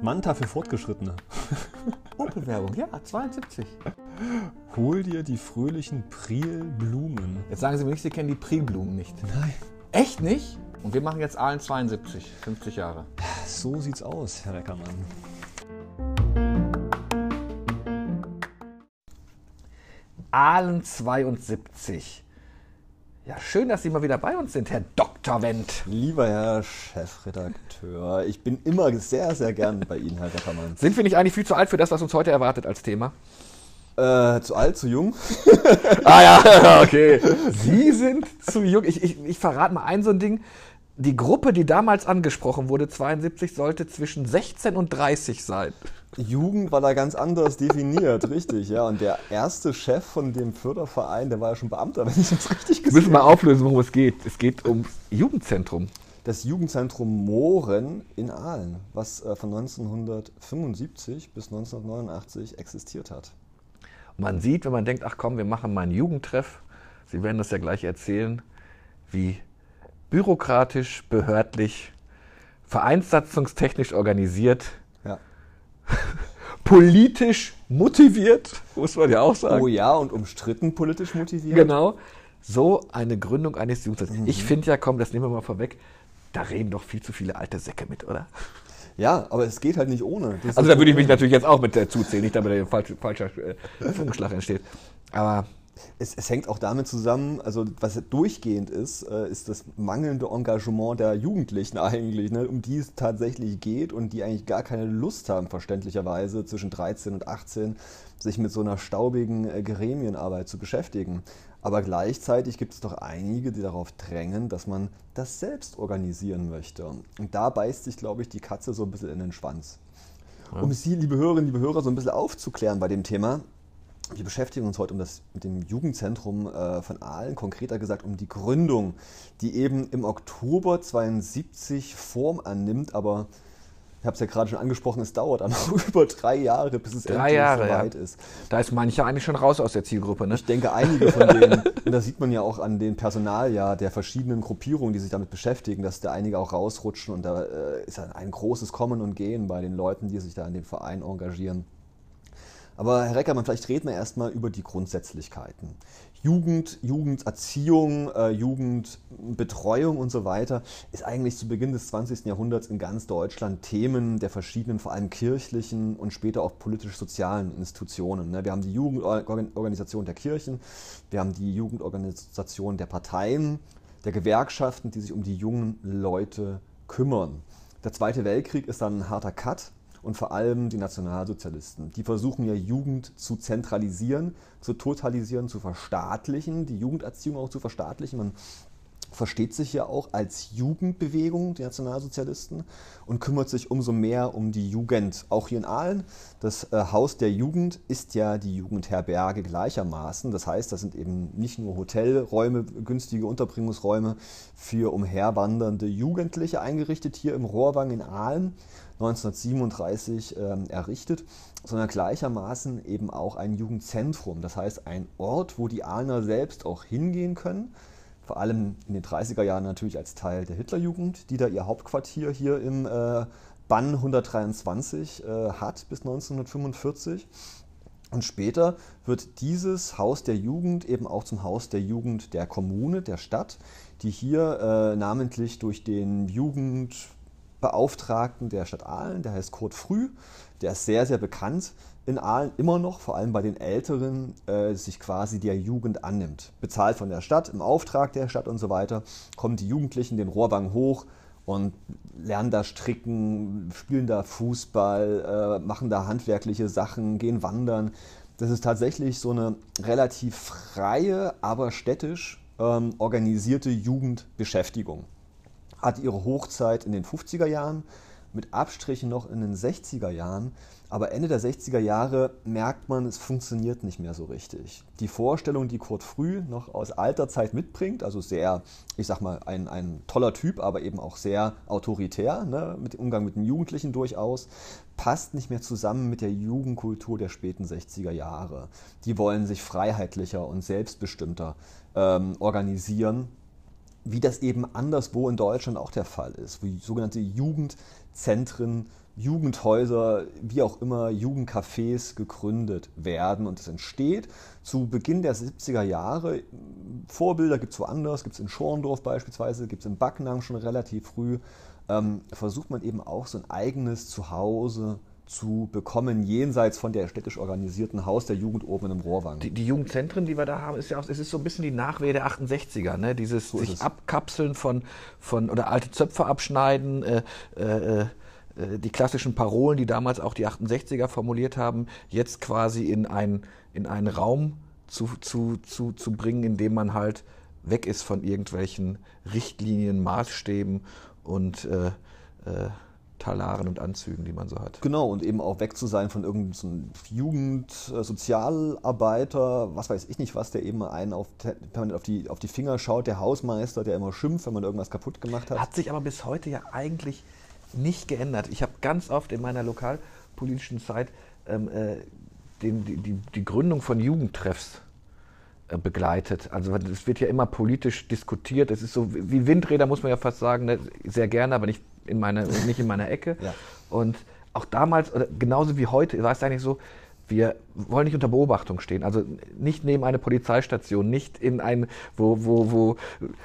Manta für Fortgeschrittene. Opel-Werbung, ja, 72. Hol dir die fröhlichen Prielblumen. Jetzt sagen Sie mir nicht, Sie kennen die Prilblumen nicht. Nein. Echt nicht? Und wir machen jetzt Aalen 72, 50 Jahre. So sieht's aus, Herr Reckermann. Aalen 72. Ja, schön, dass Sie mal wieder bei uns sind, Herr Dr. Wendt. Lieber Herr Chefredakteur, ich bin immer sehr, sehr gern bei Ihnen, Herr Reckermann. Sind wir nicht eigentlich viel zu alt für das, was uns heute erwartet als Thema? Äh, zu alt, zu jung? Ah ja, okay. Sie sind zu jung. Ich, ich, ich verrate mal ein so ein Ding. Die Gruppe, die damals angesprochen wurde, 72, sollte zwischen 16 und 30 sein. Jugend war da ganz anders definiert, richtig, ja. Und der erste Chef von dem Förderverein, der war ja schon Beamter, wenn ich das richtig Wir müssen gesehen mal auflösen, worum es geht. Es geht ums Jugendzentrum. Das Jugendzentrum Mohren in Aalen, was äh, von 1975 bis 1989 existiert hat. Und man sieht, wenn man denkt, ach komm, wir machen mal einen Jugendtreff, Sie werden das ja gleich erzählen, wie bürokratisch, behördlich, vereinssatzungstechnisch organisiert. politisch motiviert, muss man ja auch sagen. Oh ja, und umstritten politisch motiviert. Genau. So eine Gründung eines Jugendzentrums. Ich finde ja, komm, das nehmen wir mal vorweg, da reden doch viel zu viele alte Säcke mit, oder? Ja, aber es geht halt nicht ohne. Das Also da würde ich mich natürlich jetzt auch mit dazu zählen, nicht damit ein falsch, falscher äh, Funkenschlag entsteht. Aber Es, es hängt auch damit zusammen, also was durchgehend ist, äh, ist das mangelnde Engagement der Jugendlichen eigentlich, ne, um die es tatsächlich geht und die eigentlich gar keine Lust haben, verständlicherweise zwischen 13 und 18 sich mit so einer staubigen äh, Gremienarbeit zu beschäftigen. Aber gleichzeitig gibt es doch einige, die darauf drängen, dass man das selbst organisieren möchte. Und da beißt sich, glaube ich, die Katze so ein bisschen in den Schwanz. Um Sie, liebe Hörerinnen, liebe Hörer, so ein bisschen aufzuklären bei dem Thema, wir beschäftigen uns heute um das, mit dem Jugendzentrum äh, von Aalen, konkreter gesagt um die Gründung, die eben im Oktober 72 Form annimmt, aber ich habe es ja gerade schon angesprochen, es dauert dann noch über drei Jahre, bis es Drei endlich Jahre, ja. soweit ist. da ist mancher eigentlich schon raus aus der Zielgruppe, ne? Ich denke, einige von denen, und das sieht man ja auch an den Personal ja der verschiedenen Gruppierungen, die sich damit beschäftigen, dass da einige auch rausrutschen und da äh, ist ein großes Kommen und Gehen bei den Leuten, die sich da in dem Verein engagieren. Aber Herr Reckermann, vielleicht reden wir erstmal über die Grundsätzlichkeiten. Jugend, Jugenderziehung, äh, Jugendbetreuung und so weiter ist eigentlich zu Beginn des 20. Jahrhunderts in ganz Deutschland Themen der verschiedenen, vor allem kirchlichen und später auch politisch-sozialen Institutionen. ne? Wir haben die Jugendorganisation der Kirchen, wir haben die Jugendorganisation der Parteien, der Gewerkschaften, die sich um die jungen Leute kümmern. Der Zweite Weltkrieg ist dann ein harter Cut und vor allem die Nationalsozialisten. Die versuchen ja Jugend zu zentralisieren, zu totalisieren, zu verstaatlichen, die Jugenderziehung auch zu verstaatlichen. Man versteht sich ja auch als Jugendbewegung, die Nationalsozialisten, und kümmert sich umso mehr um die Jugend. Auch hier in Aalen, das äh, Haus der Jugend ist ja die Jugendherberge gleichermaßen. Das heißt, das sind eben nicht nur Hotelräume, günstige Unterbringungsräume für umherwandernde Jugendliche eingerichtet hier im Rohrwang in Aalen. 1937 ähm, errichtet, sondern gleichermaßen eben auch ein Jugendzentrum. Das heißt, ein Ort, wo die Ahner selbst auch hingehen können. Vor allem in den 30er Jahren natürlich als Teil der Hitlerjugend, die da ihr Hauptquartier hier im äh, Bann 123 äh, hat bis 1945. Und später wird dieses Haus der Jugend eben auch zum Haus der Jugend der Kommune, der Stadt, die hier äh, namentlich durch den Jugendbeauftragten der Stadt Aalen, der heißt Kurt Früh, der ist sehr, sehr bekannt in Aalen immer noch, vor allem bei den Älteren, äh, sich quasi der Jugend annimmt. Bezahlt von der Stadt, im Auftrag der Stadt und so weiter, kommen die Jugendlichen den Rohrwang hoch und lernen da stricken, spielen da Fußball, äh, machen da handwerkliche Sachen, gehen wandern. Das ist tatsächlich so eine relativ freie, aber städtisch ähm, organisierte Jugendbeschäftigung. Hat ihre Hochzeit in den 50er Jahren, mit Abstrichen noch in den 60er Jahren. Aber Ende der 60er Jahre merkt man, es funktioniert nicht mehr so richtig. Die Vorstellung, die Kurt Früh noch aus alter Zeit mitbringt, also sehr, ich sag mal, ein, ein toller Typ, aber eben auch sehr autoritär, ne, mit dem Umgang mit den Jugendlichen durchaus, passt nicht mehr zusammen mit der Jugendkultur der späten 60er Jahre. Die wollen sich freiheitlicher und selbstbestimmter ähm, organisieren wie das eben anderswo in Deutschland auch der Fall ist, wo sogenannte Jugendzentren, Jugendhäuser, wie auch immer, Jugendcafés gegründet werden und es entsteht zu Beginn der 70er Jahre. Vorbilder gibt es woanders, gibt es in Schorndorf beispielsweise, gibt es in Backnang schon relativ früh. Ähm, versucht man eben auch so ein eigenes Zuhause zu bekommen, jenseits von der städtisch organisierten Haus der Jugend oben im Rohrwang. Die, die, Jugendzentren, die wir da haben, ist ja auch, es ist so ein bisschen die Nachwehe der 68er, ne? Dieses so sich abkapseln von, von oder alte Zöpfe abschneiden, äh, äh, äh, die klassischen Parolen, die damals auch die 68er formuliert haben, jetzt quasi in, ein, in einen Raum zu, zu, zu, zu bringen, in dem man halt weg ist von irgendwelchen Richtlinien, Maßstäben und äh, äh, Talaren und Anzügen, die man so hat. Genau, und eben auch weg zu sein von irgendeinem Jugendsozialarbeiter, was weiß ich nicht was, der eben einen auf, auf, die, auf die Finger schaut, der Hausmeister, der immer schimpft, wenn man irgendwas kaputt gemacht hat. Hat sich aber bis heute ja eigentlich nicht geändert. Ich habe ganz oft in meiner lokalpolitischen Zeit ähm, äh, den, die, die, die Gründung von Jugendtreffs äh, begleitet. Also es wird ja immer politisch diskutiert. Es ist so wie Windräder, muss man ja fast sagen, ne? sehr gerne, aber nicht in meiner, nicht in meiner Ecke. Ja. Und auch damals, genauso wie heute, war es eigentlich so, wir wollen nicht unter Beobachtung stehen. Also nicht neben eine Polizeistation, nicht in ein, wo, wo, wo,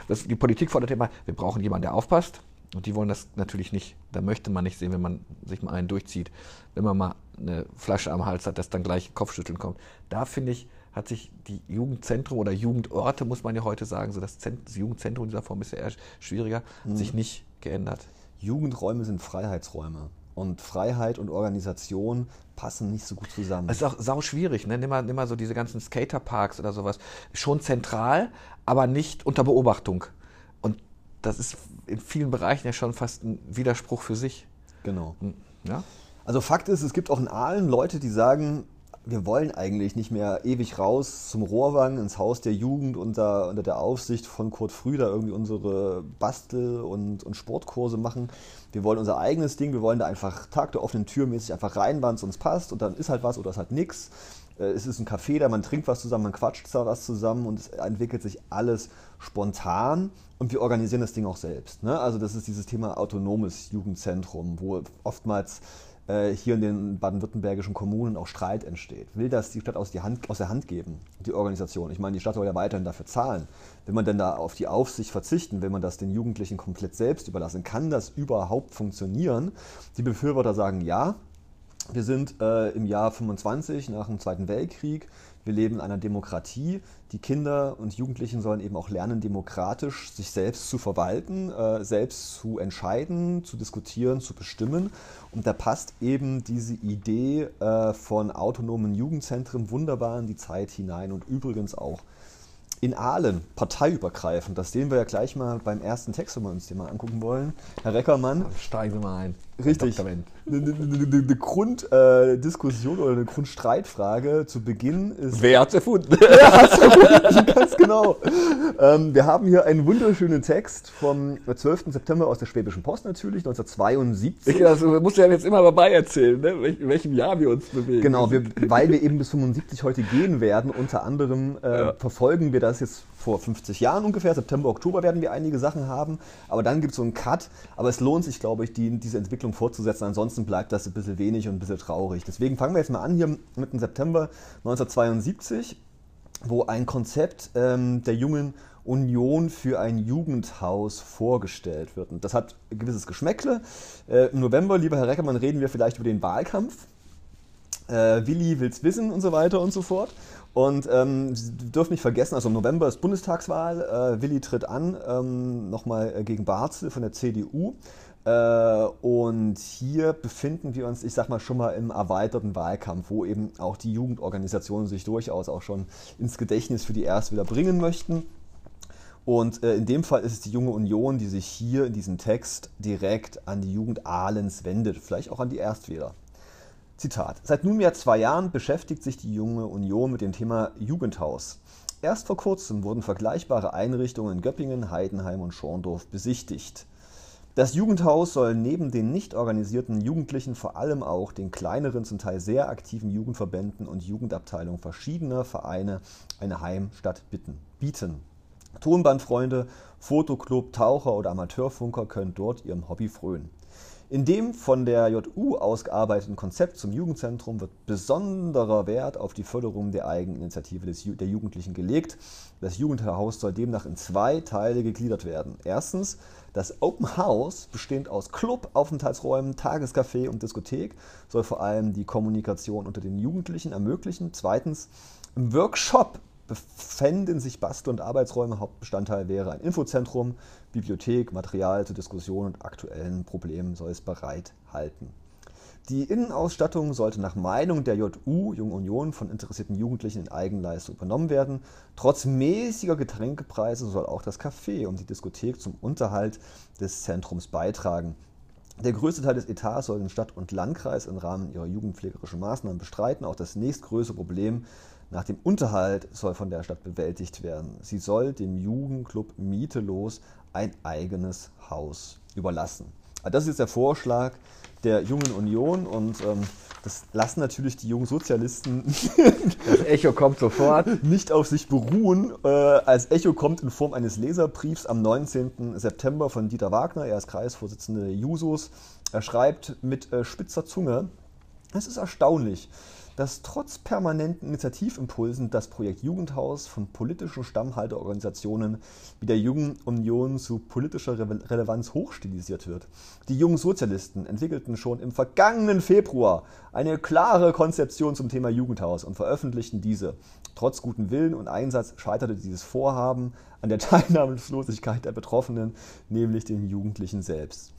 das, die Politik fordert immer, wir brauchen jemanden, der aufpasst. Und die wollen das natürlich nicht, da möchte man nicht sehen, wenn man sich mal einen durchzieht, wenn man mal eine Flasche am Hals hat, dass dann gleich Kopfschütteln kommt. Da finde ich, hat sich die Jugendzentrum oder Jugendorte, muss man ja heute sagen, so das, Zent das Jugendzentrum in dieser Form ist ja eher schwieriger, mhm. sich nicht geändert. Jugendräume sind Freiheitsräume. Und Freiheit und Organisation passen nicht so gut zusammen. Es ist auch sau schwierig, ne? Nimm mal, nimm mal so diese ganzen Skaterparks oder sowas. Schon zentral, aber nicht unter Beobachtung. Und das ist in vielen Bereichen ja schon fast ein Widerspruch für sich. Genau. Hm, ja? Also Fakt ist, es gibt auch in Aalen Leute, die sagen, wir wollen eigentlich nicht mehr ewig raus zum Rohrwang, ins Haus der Jugend unter, unter der Aufsicht von Kurt Früder irgendwie unsere Bastel- und, und Sportkurse machen. Wir wollen unser eigenes Ding, wir wollen da einfach Tag der offenen Tür mäßig einfach rein, wann es uns passt und dann ist halt was oder ist halt nichts. Äh, es ist ein Café, da man trinkt was zusammen, man quatscht da was zusammen und es entwickelt sich alles spontan und wir organisieren das Ding auch selbst. Ne? Also das ist dieses Thema autonomes Jugendzentrum, wo oftmals hier in den baden-württembergischen Kommunen auch Streit entsteht. Will das die Stadt aus, die Hand, aus der Hand geben, die Organisation? Ich meine, die Stadt soll ja weiterhin dafür zahlen. Will man denn da auf die Aufsicht verzichten? Will man das den Jugendlichen komplett selbst überlassen? Kann das überhaupt funktionieren? Die Befürworter sagen ja. Wir sind äh, im Jahr 25 nach dem Zweiten Weltkrieg. Wir leben in einer Demokratie. Die Kinder und Jugendlichen sollen eben auch lernen, demokratisch sich selbst zu verwalten, äh, selbst zu entscheiden, zu diskutieren, zu bestimmen. Und da passt eben diese Idee äh, von autonomen Jugendzentren wunderbar in die Zeit hinein und übrigens auch in Aalen, parteiübergreifend. Das sehen wir ja gleich mal beim ersten Text, wenn wir uns den mal angucken wollen. Herr Reckermann. Steigen Sie mal ein. Richtig. Eine, eine, eine Grunddiskussion äh, oder eine Grundstreitfrage zu Beginn ist. Wer hat es erfunden? Wer hat es erfunden? Ganz genau. Ähm, wir haben hier einen wunderschönen Text vom 12. September aus der Schwäbischen Post natürlich, 1972. Ich, also, musst du ja jetzt immer dabei erzählen, ne? in welchem Jahr wir uns bewegen. Genau, wir, weil wir eben bis 75 heute gehen werden. Unter anderem äh, ja. verfolgen wir das jetzt vor 50 Jahren ungefähr. September, Oktober werden wir einige Sachen haben. Aber dann gibt es so einen Cut. Aber es lohnt sich, glaube ich, die, diese Entwicklung fortzusetzen. Ansonsten bleibt das ein bisschen wenig und ein bisschen traurig. Deswegen fangen wir jetzt mal an hier mit dem September 1972, wo ein Konzept ähm, der jungen Union für ein Jugendhaus vorgestellt wird. Und das hat ein gewisses Geschmäckle. Äh, Im November, lieber Herr Reckermann, reden wir vielleicht über den Wahlkampf. Äh, Willi will's wissen und so weiter und so fort. Und ähm, Sie dürfen nicht vergessen, also im November ist Bundestagswahl. Äh, Willi tritt an, ähm, nochmal äh, gegen Barzel von der CDU. Äh, und hier befinden wir uns, ich sag mal, schon mal im erweiterten Wahlkampf, wo eben auch die Jugendorganisationen sich durchaus auch schon ins Gedächtnis für die Erstwähler bringen möchten. Und äh, in dem Fall ist es die Junge Union, die sich hier in diesem Text direkt an die Jugend Ahlens wendet, vielleicht auch an die Erstwähler. Zitat. Seit nunmehr zwei Jahren beschäftigt sich die Junge Union mit dem Thema Jugendhaus. Erst vor kurzem wurden vergleichbare Einrichtungen in Göppingen, Heidenheim und Schorndorf besichtigt. Das Jugendhaus soll neben den nicht organisierten Jugendlichen vor allem auch den kleineren, zum Teil sehr aktiven Jugendverbänden und Jugendabteilungen verschiedener Vereine eine Heimstatt bieten. Tonbandfreunde, Fotoclub, Taucher oder Amateurfunker können dort ihrem Hobby frönen. In dem von der JU ausgearbeiteten Konzept zum Jugendzentrum wird besonderer Wert auf die Förderung der Eigeninitiative des, der Jugendlichen gelegt. Das Jugendhaus soll demnach in zwei Teile gegliedert werden. Erstens das Open House, bestehend aus Club, Aufenthaltsräumen, Tagescafé und Diskothek, soll vor allem die Kommunikation unter den Jugendlichen ermöglichen. Zweitens im Workshop befänden sich Bastel- und Arbeitsräume. Hauptbestandteil wäre ein Infozentrum, Bibliothek, Material zur Diskussion und aktuellen Problemen soll es bereithalten. Die Innenausstattung sollte nach Meinung der JU, Junge Union, von interessierten Jugendlichen in Eigenleistung übernommen werden. Trotz mäßiger Getränkepreise soll auch das Café und die Diskothek zum Unterhalt des Zentrums beitragen. Der größte Teil des Etats soll den Stadt und Landkreis im Rahmen ihrer jugendpflegerischen Maßnahmen bestreiten. Auch das nächstgrößere Problem nach dem Unterhalt soll von der Stadt bewältigt werden. Sie soll dem Jugendclub mietelos ein eigenes Haus überlassen. Das ist jetzt der Vorschlag der Jungen Union und ähm, das lassen natürlich die jungen Sozialisten. Das Echo kommt sofort. Nicht auf sich beruhen. Äh, als Echo kommt in Form eines Leserbriefs am 19. September von Dieter Wagner. Er ist Kreisvorsitzender der Jusos. Er schreibt mit äh, spitzer Zunge. Es ist erstaunlich, dass trotz permanenten Initiativimpulsen das Projekt Jugendhaus von politischen Stammhalterorganisationen wie der Jungen Union zu politischer Relevanz hochstilisiert wird. Die jungen Sozialisten entwickelten schon im vergangenen Februar eine klare Konzeption zum Thema Jugendhaus und veröffentlichten diese. Trotz guten Willen und Einsatz scheiterte dieses Vorhaben an der Teilnahmslosigkeit der Betroffenen, nämlich den Jugendlichen selbst.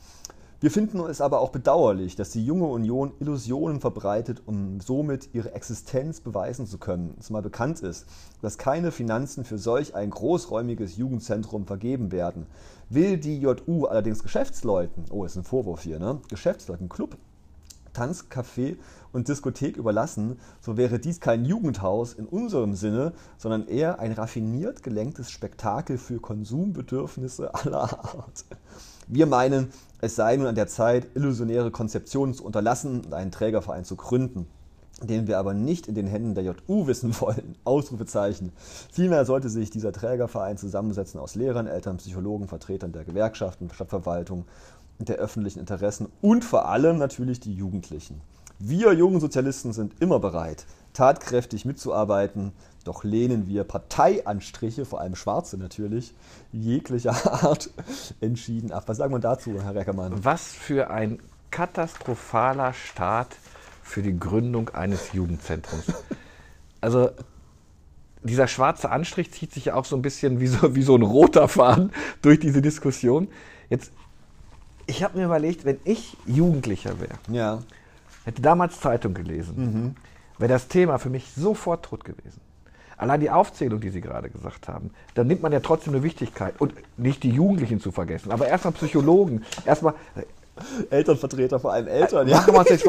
Wir finden es aber auch bedauerlich, dass die junge Union Illusionen verbreitet, um somit ihre Existenz beweisen zu können. Zumal bekannt ist, dass keine Finanzen für solch ein großräumiges Jugendzentrum vergeben werden. Will die JU allerdings Geschäftsleuten, oh, ist ein Vorwurf hier, ne? Geschäftsleuten, Club, Tanz, Café und Diskothek überlassen, so wäre dies kein Jugendhaus in unserem Sinne, sondern eher ein raffiniert gelenktes Spektakel für Konsumbedürfnisse aller Art. Wir meinen, es sei nun an der Zeit, illusionäre Konzeptionen zu unterlassen und einen Trägerverein zu gründen den wir aber nicht in den Händen der JU wissen wollen. Ausrufezeichen. Vielmehr sollte sich dieser Trägerverein zusammensetzen aus Lehrern, Eltern, Psychologen, Vertretern der Gewerkschaften, Stadtverwaltung der öffentlichen Interessen und vor allem natürlich die Jugendlichen. Wir jungen Sozialisten sind immer bereit, tatkräftig mitzuarbeiten, doch lehnen wir Parteianstriche, vor allem schwarze natürlich, jeglicher Art entschieden ab. Was sagen wir dazu, Herr Reckermann? Was für ein katastrophaler Start für die Gründung eines Jugendzentrums. Also dieser schwarze Anstrich zieht sich ja auch so ein bisschen wie so, wie so ein roter Faden durch diese Diskussion. Jetzt, ich habe mir überlegt, wenn ich Jugendlicher wäre, ja. hätte damals Zeitung gelesen, mhm. wäre das Thema für mich sofort tot gewesen. Allein die Aufzählung, die Sie gerade gesagt haben, dann nimmt man ja trotzdem eine Wichtigkeit. Und nicht die Jugendlichen zu vergessen, aber erstmal Psychologen, erstmal. Äh, Elternvertreter, vor allem Eltern, ja.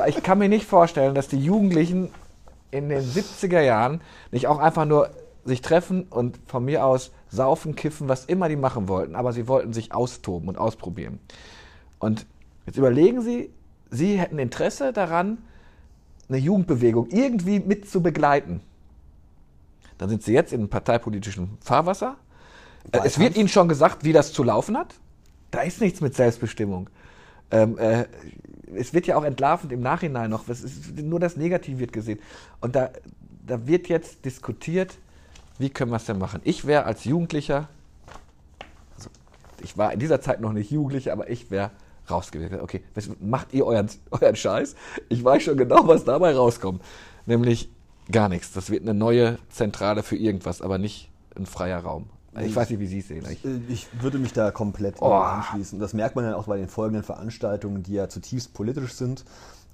Ich kann mir nicht vorstellen, dass die Jugendlichen in den 70er Jahren nicht auch einfach nur sich treffen und von mir aus saufen, kiffen, was immer die machen wollten, aber sie wollten sich austoben und ausprobieren. Und jetzt überlegen Sie, Sie hätten Interesse daran, eine Jugendbewegung irgendwie mit zu begleiten. Dann sind sie jetzt in parteipolitischen Fahrwasser. Wahlkampf. Es wird ihnen schon gesagt, wie das zu laufen hat. Da ist nichts mit Selbstbestimmung. Ähm, äh, es wird ja auch entlarvend im Nachhinein noch. Ist, nur das Negative wird gesehen. Und da, da wird jetzt diskutiert, wie können wir es denn machen. Ich wäre als Jugendlicher, also ich war in dieser Zeit noch nicht Jugendlicher, aber ich wäre rausgewählt. Okay, macht ihr euren, euren Scheiß? Ich weiß schon genau, was dabei rauskommt. Nämlich, Gar nichts. Das wird eine neue Zentrale für irgendwas, aber nicht ein freier Raum. Ich, ich weiß nicht, wie Sie es sehen. Ich, ich, würde mich da komplett oh. anschließen. Das merkt man ja auch bei den folgenden Veranstaltungen, die ja zutiefst politisch sind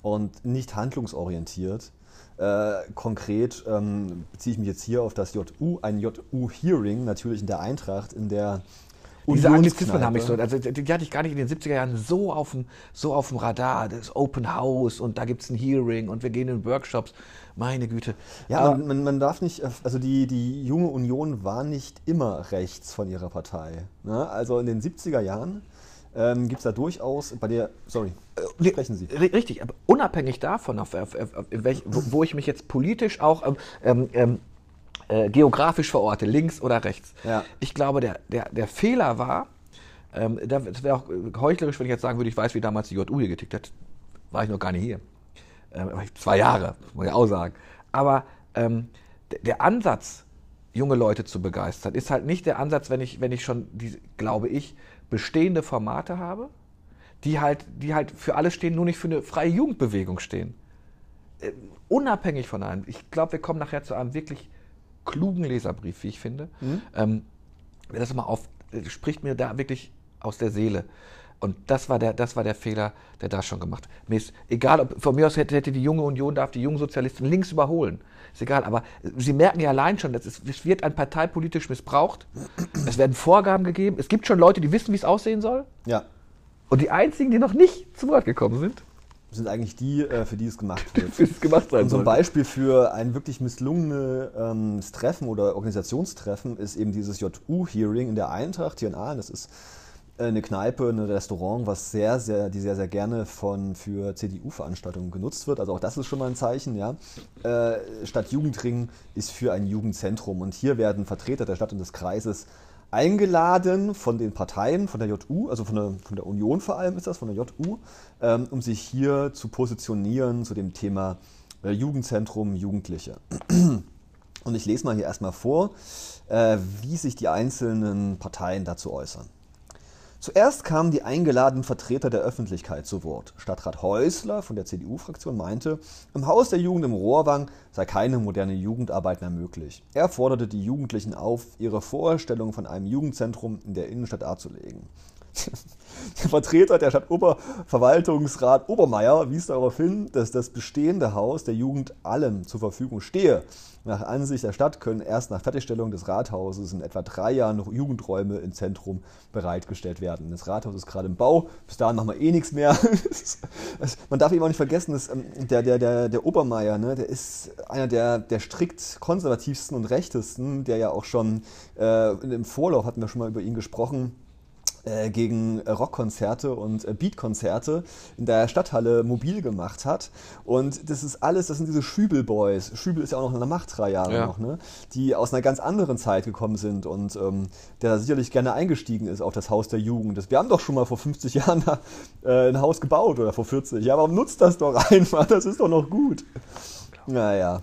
und nicht handlungsorientiert. Äh, konkret ähm, beziehe ich mich jetzt hier auf das JU, ein JU-Hearing, natürlich in der Eintracht, in der diese Anglizismen haben mich so, also die hatte ich gar nicht in den 70er Jahren so auf dem, so auf dem Radar. Das Open House und da gibt es ein Hearing und wir gehen in Workshops. Meine Güte. Ja, Aber man, man, darf nicht, also die, die junge Union war nicht immer rechts von ihrer Partei. Ne? Also in den 70er Jahren ähm, gibt es da durchaus bei der, sorry, äh, sprechen Sie. Richtig, aber unabhängig davon, auf, auf, auf, welch, wo, wo, ich mich jetzt politisch auch ähm, ähm, ähm äh, geografisch verorte, links oder rechts. Ja. Ich glaube, der, der, der Fehler war, ähm, das wäre auch heuchlerisch, wenn ich jetzt sagen würde, ich weiß, wie damals die JU hier getickt hat. War ich noch gar nicht hier. Ähm, zwei Jahre, muss ich auch sagen. Aber ähm, der Ansatz, junge Leute zu begeistern, ist halt nicht der Ansatz, wenn ich, wenn ich schon, die, glaube ich, bestehende Formate habe, die halt, die halt für alle stehen, nur nicht für eine freie Jugendbewegung stehen. Äh, unabhängig von einem. Ich glaube, wir kommen nachher zu einem wirklich klugen Leserbrief, wie ich finde. Mhm. Ähm, das mal auf, äh, spricht mir da wirklich aus der Seele. Und das war der, das war der Fehler, der da schon gemacht. Mir ist egal, ob von mir aus hätte, hätte die junge Union darf die jungen Sozialisten links überholen. Ist egal, aber Sie merken ja allein schon, dass es, es wird ein parteipolitisch missbraucht. Es werden Vorgaben gegeben. Es gibt schon Leute, die wissen, wie es aussehen soll. Ja. Und die einzigen, die noch nicht zu Wort gekommen sind, sind eigentlich die, äh, für die es gemacht wird. für die es gemacht sein Und so ein Beispiel für ein wirklich misslungenes ähm, Treffen oder Organisationstreffen ist eben dieses JU-Hearing in der Eintracht hier in Aalen. Das ist eine Kneipe, ein Restaurant, was sehr, sehr, die sehr, sehr gerne von, für CDU-Veranstaltungen genutzt wird. Also auch das ist schon mal ein Zeichen, ja. Äh, Stadt Jugendring ist für ein Jugendzentrum und hier werden Vertreter der Stadt und des Kreises eingeladen von den Parteien, von der JU, also von der, von der Union vor allem ist das, von der JU, ähm, um sich hier zu positionieren zu dem Thema äh, Jugendzentrum, Jugendliche. Und ich lese mal hier erstmal vor, äh, wie sich die einzelnen Parteien dazu äußern. Zuerst kamen die eingeladenen Vertreter der Öffentlichkeit zu Wort. Stadtrat Häusler von der CDU-Fraktion meinte, im Haus der Jugend im Rohrwang sei keine moderne Jugendarbeit mehr möglich. Er forderte die Jugendlichen auf, ihre Vorstellung von einem Jugendzentrum in der Innenstadt darzulegen. Der Vertreter der Stadtoberverwaltungsrat Obermeier wies darauf hin, dass das bestehende Haus der Jugend allem zur Verfügung stehe. Nach Ansicht der Stadt können erst nach Fertigstellung des Rathauses in etwa drei Jahren noch Jugendräume im Zentrum bereitgestellt werden. Das Rathaus ist gerade im Bau, bis dahin machen wir eh nichts mehr. Man darf eben auch nicht vergessen, dass ähm, der, der, der, der Obermeier, ne, der ist einer der, der strikt konservativsten und rechtesten, der ja auch schon äh, im Vorlauf hatten wir schon mal über ihn gesprochen gegen äh, Rockkonzerte und äh, Beatkonzerte in der Stadthalle mobil gemacht hat. Und das ist alles, das sind diese Schübel-Boys. Schübel ist ja auch noch in der Macht drei Jahre ja. noch, ne? die aus einer ganz anderen Zeit gekommen sind und ähm, der sicherlich gerne eingestiegen ist auf das Haus der Jugend. Das, wir haben doch schon mal vor 50 Jahren da, äh, ein Haus gebaut oder vor 40. Ja, warum nutzt das doch einfach? Das ist doch noch gut. Naja.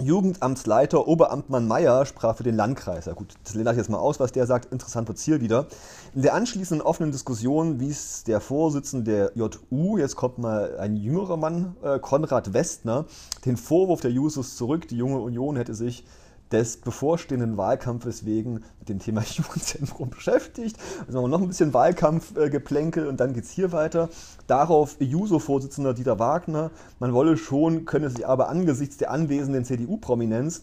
Jugendamtsleiter Oberamtmann Meyer sprach für den Landkreis. Ja gut, das lehne ich jetzt mal aus, was der sagt. Interessant wird hier wieder. In der anschließenden offenen Diskussion wies der Vorsitzende der JU, jetzt kommt mal ein jüngerer Mann, äh, Konrad Westner, den Vorwurf der Jusos zurück, die junge Union hätte sich des bevorstehenden Wahlkampfes wegen mit dem Thema Jugendzentrum beschäftigt. Also noch ein bisschen Wahlkampfgeplänkel und dann geht es hier weiter. Darauf JUSO-Vorsitzender Dieter Wagner, man wolle schon, könne sich aber angesichts der anwesenden CDU-Prominenz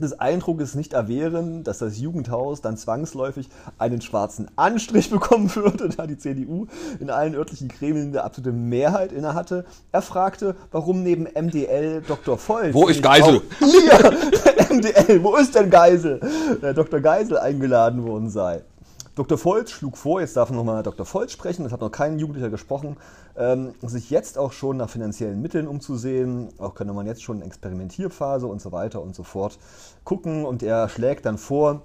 des Eindruckes nicht erwehren, dass das Jugendhaus dann zwangsläufig einen schwarzen Anstrich bekommen würde, da die CDU in allen örtlichen Gremien eine absolute Mehrheit innehatte. Er fragte, warum neben MDL Dr. Volz... Wo ist Geisel? Hier, MDL, wo ist denn Geisel? Der Dr. Geisel eingeladen worden sei. Dr. Volz schlug vor, jetzt darf nochmal Dr. Volz sprechen, das hat noch kein Jugendlicher gesprochen, ähm, sich jetzt auch schon nach finanziellen Mitteln umzusehen. Auch könnte man jetzt schon in Experimentierphase und so weiter und so fort gucken. Und er schlägt dann vor,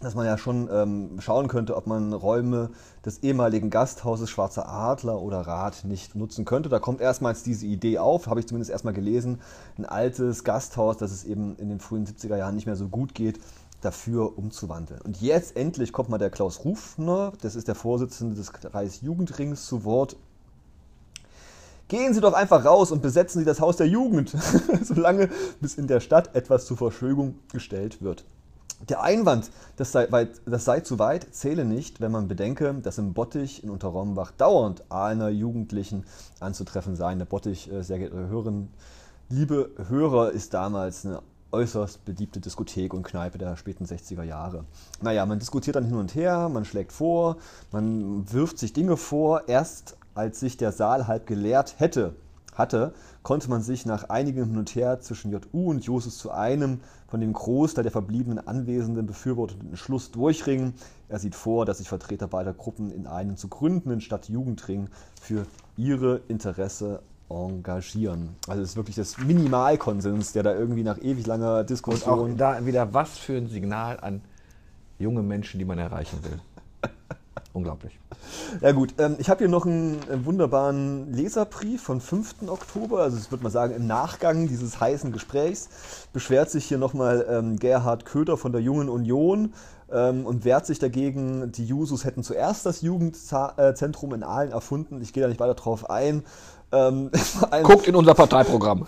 dass man ja schon ähm, schauen könnte, ob man Räume des ehemaligen Gasthauses Schwarzer Adler oder Rad nicht nutzen könnte. Da kommt erstmals diese Idee auf, habe ich zumindest erstmal gelesen, ein altes Gasthaus, das es eben in den frühen 70er Jahren nicht mehr so gut geht, dafür umzuwandeln. Und jetzt endlich kommt mal der Klaus Rufner, das ist der Vorsitzende des Kreisjugendrings, zu Wort. Gehen Sie doch einfach raus und besetzen Sie das Haus der Jugend, solange bis in der Stadt etwas zur Verfügung gestellt wird. Der Einwand, das sei, weit, das sei zu weit, zähle nicht, wenn man bedenke, dass im Bottich in Unterrombach dauernd einer Jugendlichen anzutreffen seien. Der Bottich, äh, sehr geehrte Hörerinnen, liebe Hörer, ist damals eine äußerst beliebte Diskothek und Kneipe der späten 60er Jahre. Naja, man diskutiert dann hin und her, man schlägt vor, man wirft sich Dinge vor. Erst als sich der Saal halb geleert hätte, hatte, konnte man sich nach einigem Hin und Her zwischen JU und Josus zu einem von dem Großteil der verbliebenen Anwesenden befürworteten Schluss durchringen. Er sieht vor, dass sich Vertreter beider Gruppen in einen zu gründenden Stadtjugendring für ihre Interesse engagieren. Also es ist wirklich das Minimalkonsens, der da irgendwie nach ewig langer Diskussion. Und auch da wieder was für ein Signal an junge Menschen, die man erreichen will. Unglaublich. Ja gut, ähm, ich habe hier noch einen, einen, wunderbaren Leserbrief vom 5. Oktober, also ich würde mal sagen im Nachgang dieses heißen Gesprächs, beschwert sich hier nochmal ähm, Gerhard Köder von der Jungen Union ähm, und wehrt sich dagegen, die Jusos hätten zuerst das Jugendzentrum in Aalen erfunden. Ich gehe da nicht weiter drauf ein. Ähm, Guckt in unser Parteiprogramm.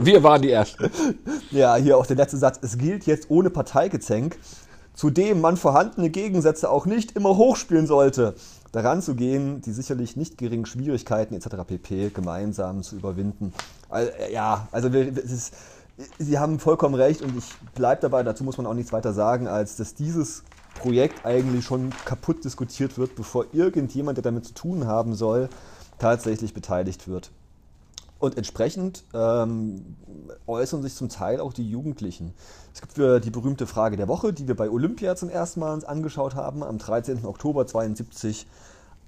Wir waren die Ersten. Ja, hier auch der letzte Satz. Es gilt jetzt ohne Parteigezänk zudem man vorhandene Gegensätze auch nicht immer hochspielen sollte, daran zu gehen, die sicherlich nicht geringen Schwierigkeiten etc. pp. gemeinsam zu überwinden. Also, ja, also ist, Sie haben vollkommen recht und ich bleibe dabei, dazu muss man auch nichts weiter sagen, als dass dieses Projekt eigentlich schon kaputt diskutiert wird, bevor irgendjemand, der damit zu tun haben soll, tatsächlich beteiligt wird. Und entsprechend ähm, äußern sich zum Teil auch die Jugendlichen. Es gibt für die berühmte Frage der Woche, die wir bei Olympia zum ersten Mal uns angeschaut haben, am 13. Oktober 72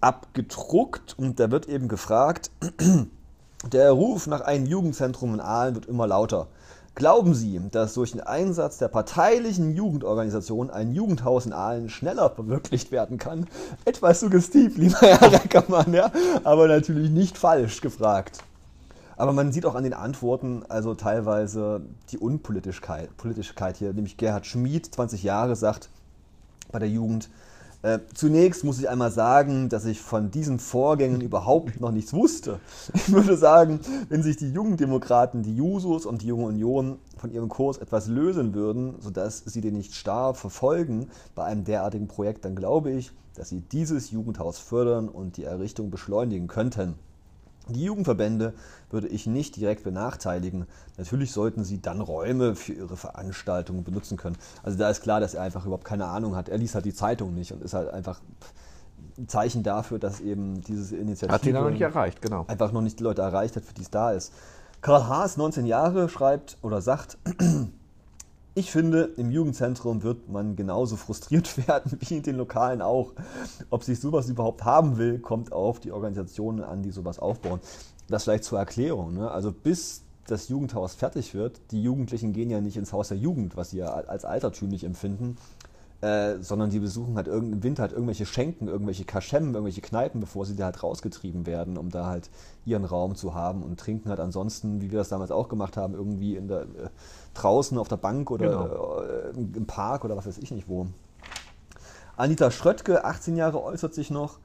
abgedruckt. Und da wird eben gefragt, der Ruf nach einem Jugendzentrum in Aalen wird immer lauter. Glauben Sie, dass durch den Einsatz der parteilichen Jugendorganisation ein Jugendhaus in Aalen schneller verwirklicht werden kann? Etwas suggestiv, lieber Herr Reckermann, ja? aber natürlich nicht falsch gefragt. Aber man sieht auch an den Antworten also teilweise die Unpolitischkeit Politischkeit hier. Nämlich Gerhard Schmid, 20 Jahre, sagt bei der Jugend, äh, zunächst muss ich einmal sagen, dass ich von diesen Vorgängen überhaupt noch nichts wusste. Ich würde sagen, wenn sich die jungen Demokraten, die Jusos und die Junge Union von ihrem Kurs etwas lösen würden, sodass sie den nicht starr verfolgen bei einem derartigen Projekt, dann glaube ich, dass sie dieses Jugendhaus fördern und die Errichtung beschleunigen könnten. Die Jugendverbände würde ich nicht direkt benachteiligen. Natürlich sollten sie dann Räume für ihre Veranstaltungen benutzen können. Also da ist klar, dass er einfach überhaupt keine Ahnung hat. Er liest halt die Zeitung nicht und ist halt einfach ein Zeichen dafür, dass eben diese Initiative hat ihn noch nicht erreicht, genau. einfach noch nicht die Leute erreicht hat, für die es da ist. Karl Haas, 19 Jahre, schreibt oder sagt, ich finde, im Jugendzentrum wird man genauso frustriert werden wie in den Lokalen auch. Ob sich sowas überhaupt haben will, kommt auf die Organisationen an, die sowas aufbauen. Das vielleicht zur Erklärung. Ne? Also bis das Jugendhaus fertig wird, die Jugendlichen gehen ja nicht ins Haus der Jugend, was sie ja als altertümlich empfinden, äh, sondern die besuchen halt im Winter halt irgendwelche Schenken, irgendwelche Kaschemmen, irgendwelche Kneipen, bevor sie da halt rausgetrieben werden, um da halt ihren Raum zu haben und trinken halt ansonsten, wie wir das damals auch gemacht haben, irgendwie in der, äh, draußen auf der Bank oder genau. äh, im Park oder was weiß ich nicht wo. Anita Schröttke, 18 Jahre, äußert sich noch.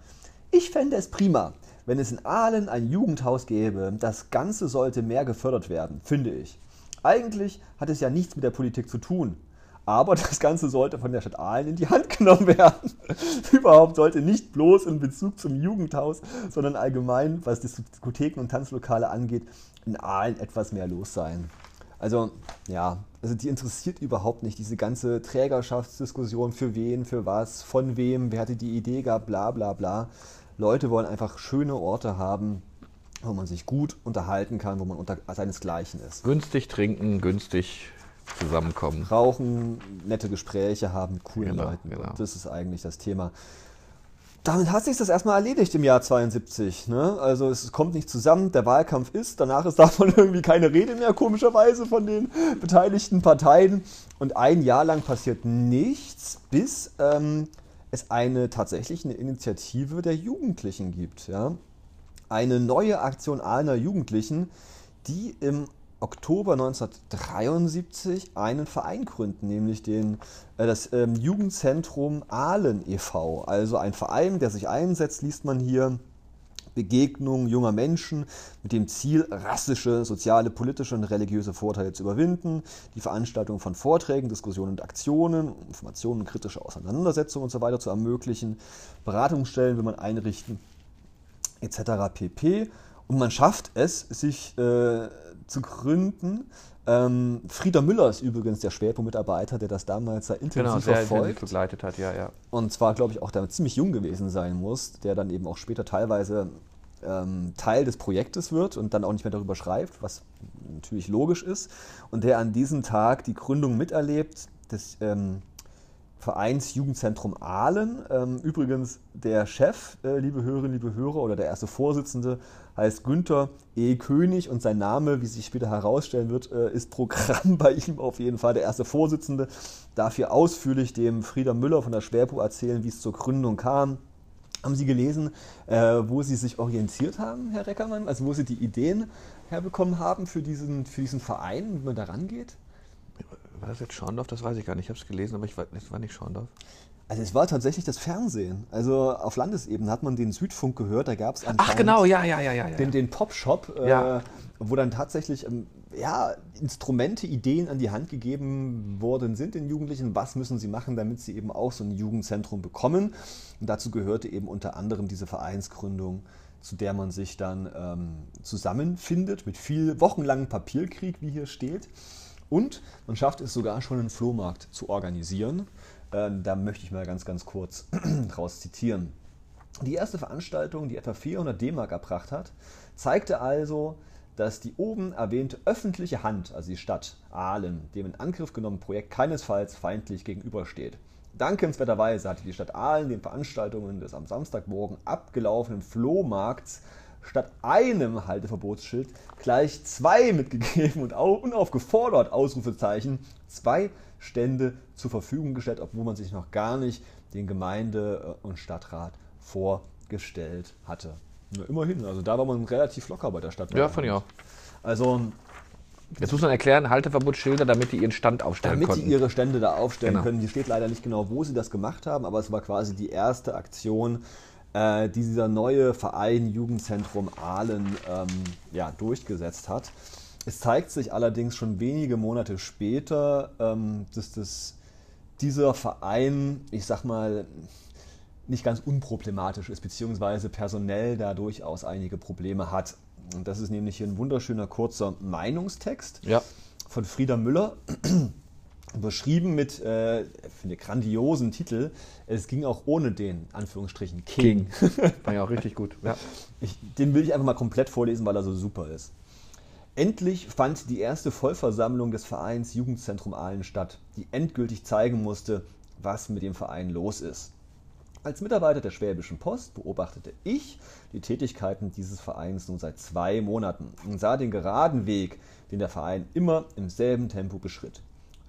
Ich fände es prima, wenn es in Aalen ein Jugendhaus gäbe. Das Ganze sollte mehr gefördert werden, finde ich. Eigentlich hat es ja nichts mit der Politik zu tun. Aber das Ganze sollte von der Stadt Aalen in die Hand genommen werden. Überhaupt sollte nicht bloß in Bezug zum Jugendhaus, sondern allgemein, was Diskotheken und Tanzlokale angeht, in Aalen etwas mehr los sein. Also, ja, also die interessiert überhaupt nicht diese ganze Trägerschaftsdiskussion, für wen, für was, von wem, wer hatte die Idee gehabt, bla bla bla. Leute wollen einfach schöne Orte haben, wo man sich gut unterhalten kann, wo man unter seinesgleichen ist. Günstig trinken, günstig zusammenkommen. Rauchen, nette Gespräche haben coolen genau, Leuten. Genau. Das ist eigentlich das Thema. Damit hat sich das erstmal erledigt im Jahr 72. Ne? Also es kommt nicht zusammen, der Wahlkampf ist, danach ist davon irgendwie keine Rede mehr, komischerweise von den beteiligten Parteien. Und ein Jahr lang passiert nichts, bis ähm, es eine tatsächlich eine Initiative der Jugendlichen gibt. Ja? Eine neue Aktion einer Jugendlichen, die im Oktober 1973 einen Verein gründen, nämlich den, äh, das ähm, Jugendzentrum Ahlen e.V. Also ein Verein, der sich einsetzt, liest man hier, Begegnung junger Menschen mit dem Ziel, rassische, soziale, politische und religiöse Vorteile zu überwinden, die Veranstaltung von Vorträgen, Diskussionen und Aktionen, Informationen, kritische Auseinandersetzungen und so zu ermöglichen, Beratungsstellen will man einrichten, etc. pp. Und man schafft es, sich äh, zu gründen. Ähm, Frieder Müller ist übrigens der Schwerpunktmitarbeiter, der das damals sehr intensiv genau, sehr verfolgt. begleitet hat, ja, ja. Und zwar, glaube ich, auch der ziemlich jung gewesen sein muss, der dann eben auch später teilweise ähm, Teil des Projektes wird und dann auch nicht mehr darüber schreibt, was natürlich logisch ist. Und der an diesem Tag die Gründung miterlebt des ähm, Vereinsjugendzentrum Aalen. Ähm, übrigens, der Chef, äh, liebe Hörerinnen, liebe Hörer, oder der erste Vorsitzende heißt Günther E. König und sein Name, wie sich später herausstellen wird, äh, ist Programm bei ihm auf jeden Fall. Der erste Vorsitzende darf hier ausführlich dem Frieder Müller von der Schwerpo erzählen, wie es zur Gründung kam. Haben Sie gelesen, äh, wo Sie sich orientiert haben, Herr Reckermann? Also wo Sie die Ideen herbekommen haben für diesen, für diesen Verein, wie man da rangeht? War das jetzt Schorndorf? Das weiß ich gar nicht. Ich habe es gelesen, aber ich weiß, es war nicht Schorndorf. Also es war tatsächlich das Fernsehen. Also auf Landesebene hat man den Südfunk gehört, da gab es Ach genau, ja, ja, ja, ja. ja. Den, den Pop-Shop, Ja. äh, wo dann tatsächlich ähm, ja, Instrumente, Ideen an die Hand gegeben worden sind den Jugendlichen. Was müssen sie machen, damit sie eben auch so ein Jugendzentrum bekommen? Und dazu gehörte eben unter anderem diese Vereinsgründung, zu der man sich dann ähm, zusammenfindet mit viel wochenlangen Papierkrieg, wie hier steht. Und man schafft es sogar schon, einen Flohmarkt zu organisieren. Äh, da möchte ich mal ganz, ganz kurz draus zitieren. Die erste Veranstaltung, die etwa 400 D-Mark erbracht hat, zeigte also, dass die oben erwähnte öffentliche Hand, also die Stadt Aalen, dem in Angriff genommenen Projekt keinesfalls feindlich gegenübersteht. Dankenswerterweise hatte die Stadt Aalen den Veranstaltungen des am Samstagmorgen abgelaufenen Flohmarkts statt einem Halteverbotsschild gleich zwei mitgegeben und au- unaufgefordert, Ausrufezeichen, zwei Stände zur Verfügung gestellt, obwohl man sich noch gar nicht den Gemeinde- und Stadtrat vorgestellt hatte. Na, immerhin, also da war man relativ locker bei der Stadt. Ja, ich auch. Also Jetzt muss man erklären, Halteverbotsschilder, damit die ihren Stand aufstellen damit konnten. die ihre Stände da aufstellen Genau. können. Hier steht leider nicht genau, wo sie das gemacht haben, aber es war quasi die erste Aktion, äh, die dieser neue Verein Jugendzentrum Aalen ähm, ja, durchgesetzt hat. Es zeigt sich allerdings schon wenige Monate später, ähm, dass das, dieser Verein, ich sag mal, nicht ganz unproblematisch ist, beziehungsweise personell da durchaus einige Probleme hat. Und das ist nämlich hier ein wunderschöner kurzer Meinungstext ja. von Frieda Müller, beschrieben mit, äh, finde grandiosen Titel. Es ging auch ohne den, Anführungsstrichen, King. War ja auch richtig gut. Ja. Ich, den will ich einfach mal komplett vorlesen, weil er so super ist. Endlich fand die erste Vollversammlung des Vereins Jugendzentrum Aalen statt, die endgültig zeigen musste, was mit dem Verein los ist. Als Mitarbeiter der Schwäbischen Post beobachtete ich die Tätigkeiten dieses Vereins nun seit zwei Monaten und sah den geraden Weg, den der Verein immer im selben Tempo beschritt.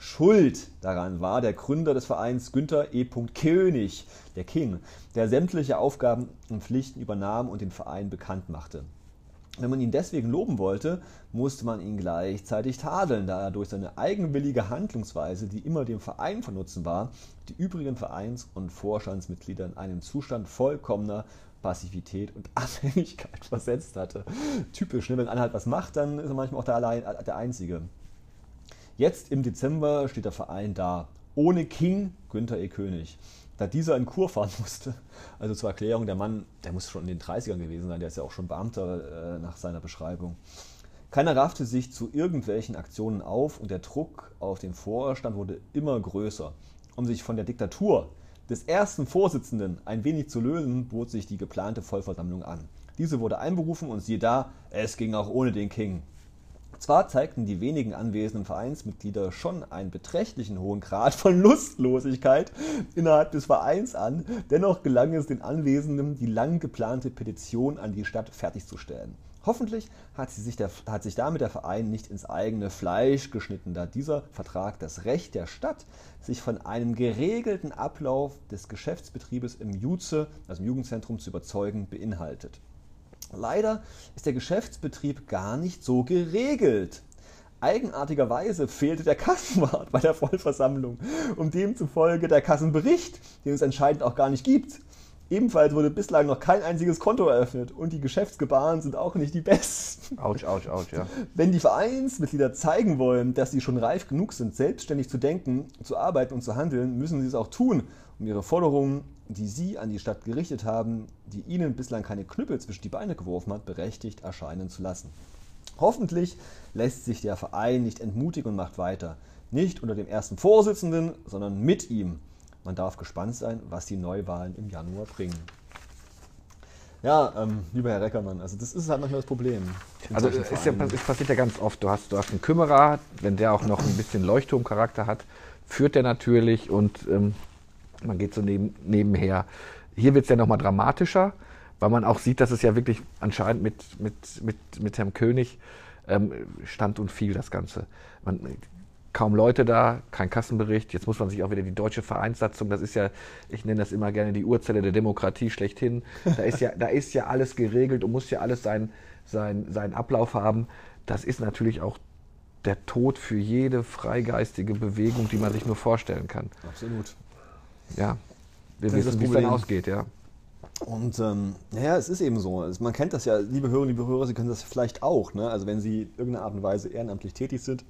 Schuld daran war der Gründer des Vereins Günther E. König, der King, der sämtliche Aufgaben und Pflichten übernahm und den Verein bekannt machte. Wenn man ihn deswegen loben wollte, musste man ihn gleichzeitig tadeln, da er durch seine eigenwillige Handlungsweise, die immer dem Verein von Nutzen war, die übrigen Vereins- und Vorstandsmitglieder in einen Zustand vollkommener Passivität und Abhängigkeit versetzt hatte. Typisch, ne? wenn einer halt was macht, dann ist er manchmal auch der, allein, der Einzige. Jetzt im Dezember steht der Verein da, ohne King Günther E. König. Da dieser in Kur fahren musste, also zur Erklärung, der Mann, der muss schon in den 30ern gewesen sein, der ist ja auch schon Beamter äh, nach seiner Beschreibung. Keiner raffte sich zu irgendwelchen Aktionen auf und der Druck auf den Vorstand wurde immer größer. Um sich von der Diktatur des ersten Vorsitzenden ein wenig zu lösen, bot sich die geplante Vollversammlung an. Diese wurde einberufen und siehe da, es ging auch ohne den King. Zwar zeigten die wenigen anwesenden Vereinsmitglieder schon einen beträchtlichen hohen Grad von Lustlosigkeit innerhalb des Vereins an, dennoch gelang es den Anwesenden, die lang geplante Petition an die Stadt fertigzustellen. Hoffentlich hat, sich der, hat sich damit der Verein nicht ins eigene Fleisch geschnitten, da dieser Vertrag das Recht der Stadt, sich von einem geregelten Ablauf des Geschäftsbetriebes im Juze, also im Jugendzentrum, zu überzeugen, beinhaltet. Leider ist der Geschäftsbetrieb gar nicht so geregelt. Eigenartigerweise fehlte der Kassenwart bei der Vollversammlung und demzufolge der Kassenbericht, den es anscheinend auch gar nicht gibt. Ebenfalls wurde bislang noch kein einziges Konto eröffnet und die Geschäftsgebaren sind auch nicht die besten. Autsch, autsch, autsch, ja. Wenn die Vereinsmitglieder zeigen wollen, dass sie schon reif genug sind, selbstständig zu denken, zu arbeiten und zu handeln, müssen sie es auch tun, um ihre Forderungen, die sie an die Stadt gerichtet haben, die ihnen bislang keine Knüppel zwischen die Beine geworfen hat, berechtigt erscheinen zu lassen. Hoffentlich lässt sich der Verein nicht entmutigen und macht weiter. Nicht unter dem ersten Vorsitzenden, sondern mit ihm. Man darf gespannt sein, was die Neuwahlen im Januar bringen. Ja, ähm, lieber Herr Reckermann, also das ist halt manchmal das Problem. Also es, ja, passiert ja ganz oft. Du hast, du hast einen Kümmerer, wenn der auch noch ein bisschen Leuchtturmcharakter hat, führt der natürlich und ähm, Man geht so neben, nebenher. Hier wird es ja nochmal dramatischer, weil man auch sieht, dass es ja wirklich anscheinend mit, mit, mit, mit Herrn König ähm, stand und fiel, das Ganze. Man, kaum Leute da, kein Kassenbericht. Jetzt muss man sich auch wieder die deutsche Vereinssatzung, das ist ja, ich nenne das immer gerne die Urzelle der Demokratie schlechthin. Da ist ja, da ist ja alles geregelt und muss ja alles seinen sein, seinen Ablauf haben. Das ist natürlich auch der Tod für jede freigeistige Bewegung, die man sich nur vorstellen kann. Absolut. Ja, wir wissen, wie es dann ausgeht, ja. Und ähm, naja, es ist eben so. Man kennt das ja, liebe Hörer, liebe Hörer, Sie können das vielleicht auch. Ne? Also wenn Sie irgendeiner Art und Weise ehrenamtlich tätig sind,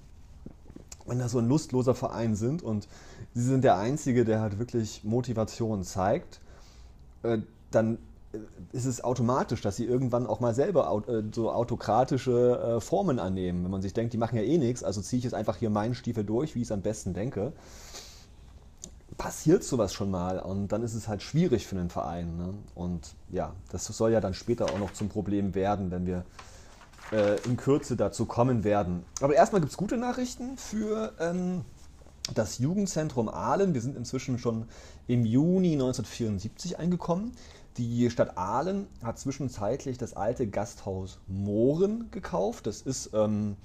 wenn da so ein lustloser Verein sind und Sie sind der Einzige, der halt wirklich Motivation zeigt, äh, dann äh, ist es automatisch, dass sie irgendwann auch mal selber äh, so autokratische Formen annehmen. Wenn man sich denkt, die machen ja eh nichts, also ziehe ich jetzt einfach hier meinen Stiefel durch, wie ich es am besten denke passiert sowas schon mal und dann ist es halt schwierig für einen Verein. Ne? Und ja, das soll ja dann später auch noch zum Problem werden, wenn wir äh, in Kürze dazu kommen werden. Aber erstmal gibt es gute Nachrichten für ähm, das Jugendzentrum Aalen. Wir sind inzwischen schon im Juni 1974 eingekommen. Die Stadt Aalen hat zwischenzeitlich das alte Gasthaus Mohren gekauft. Das ist ähm,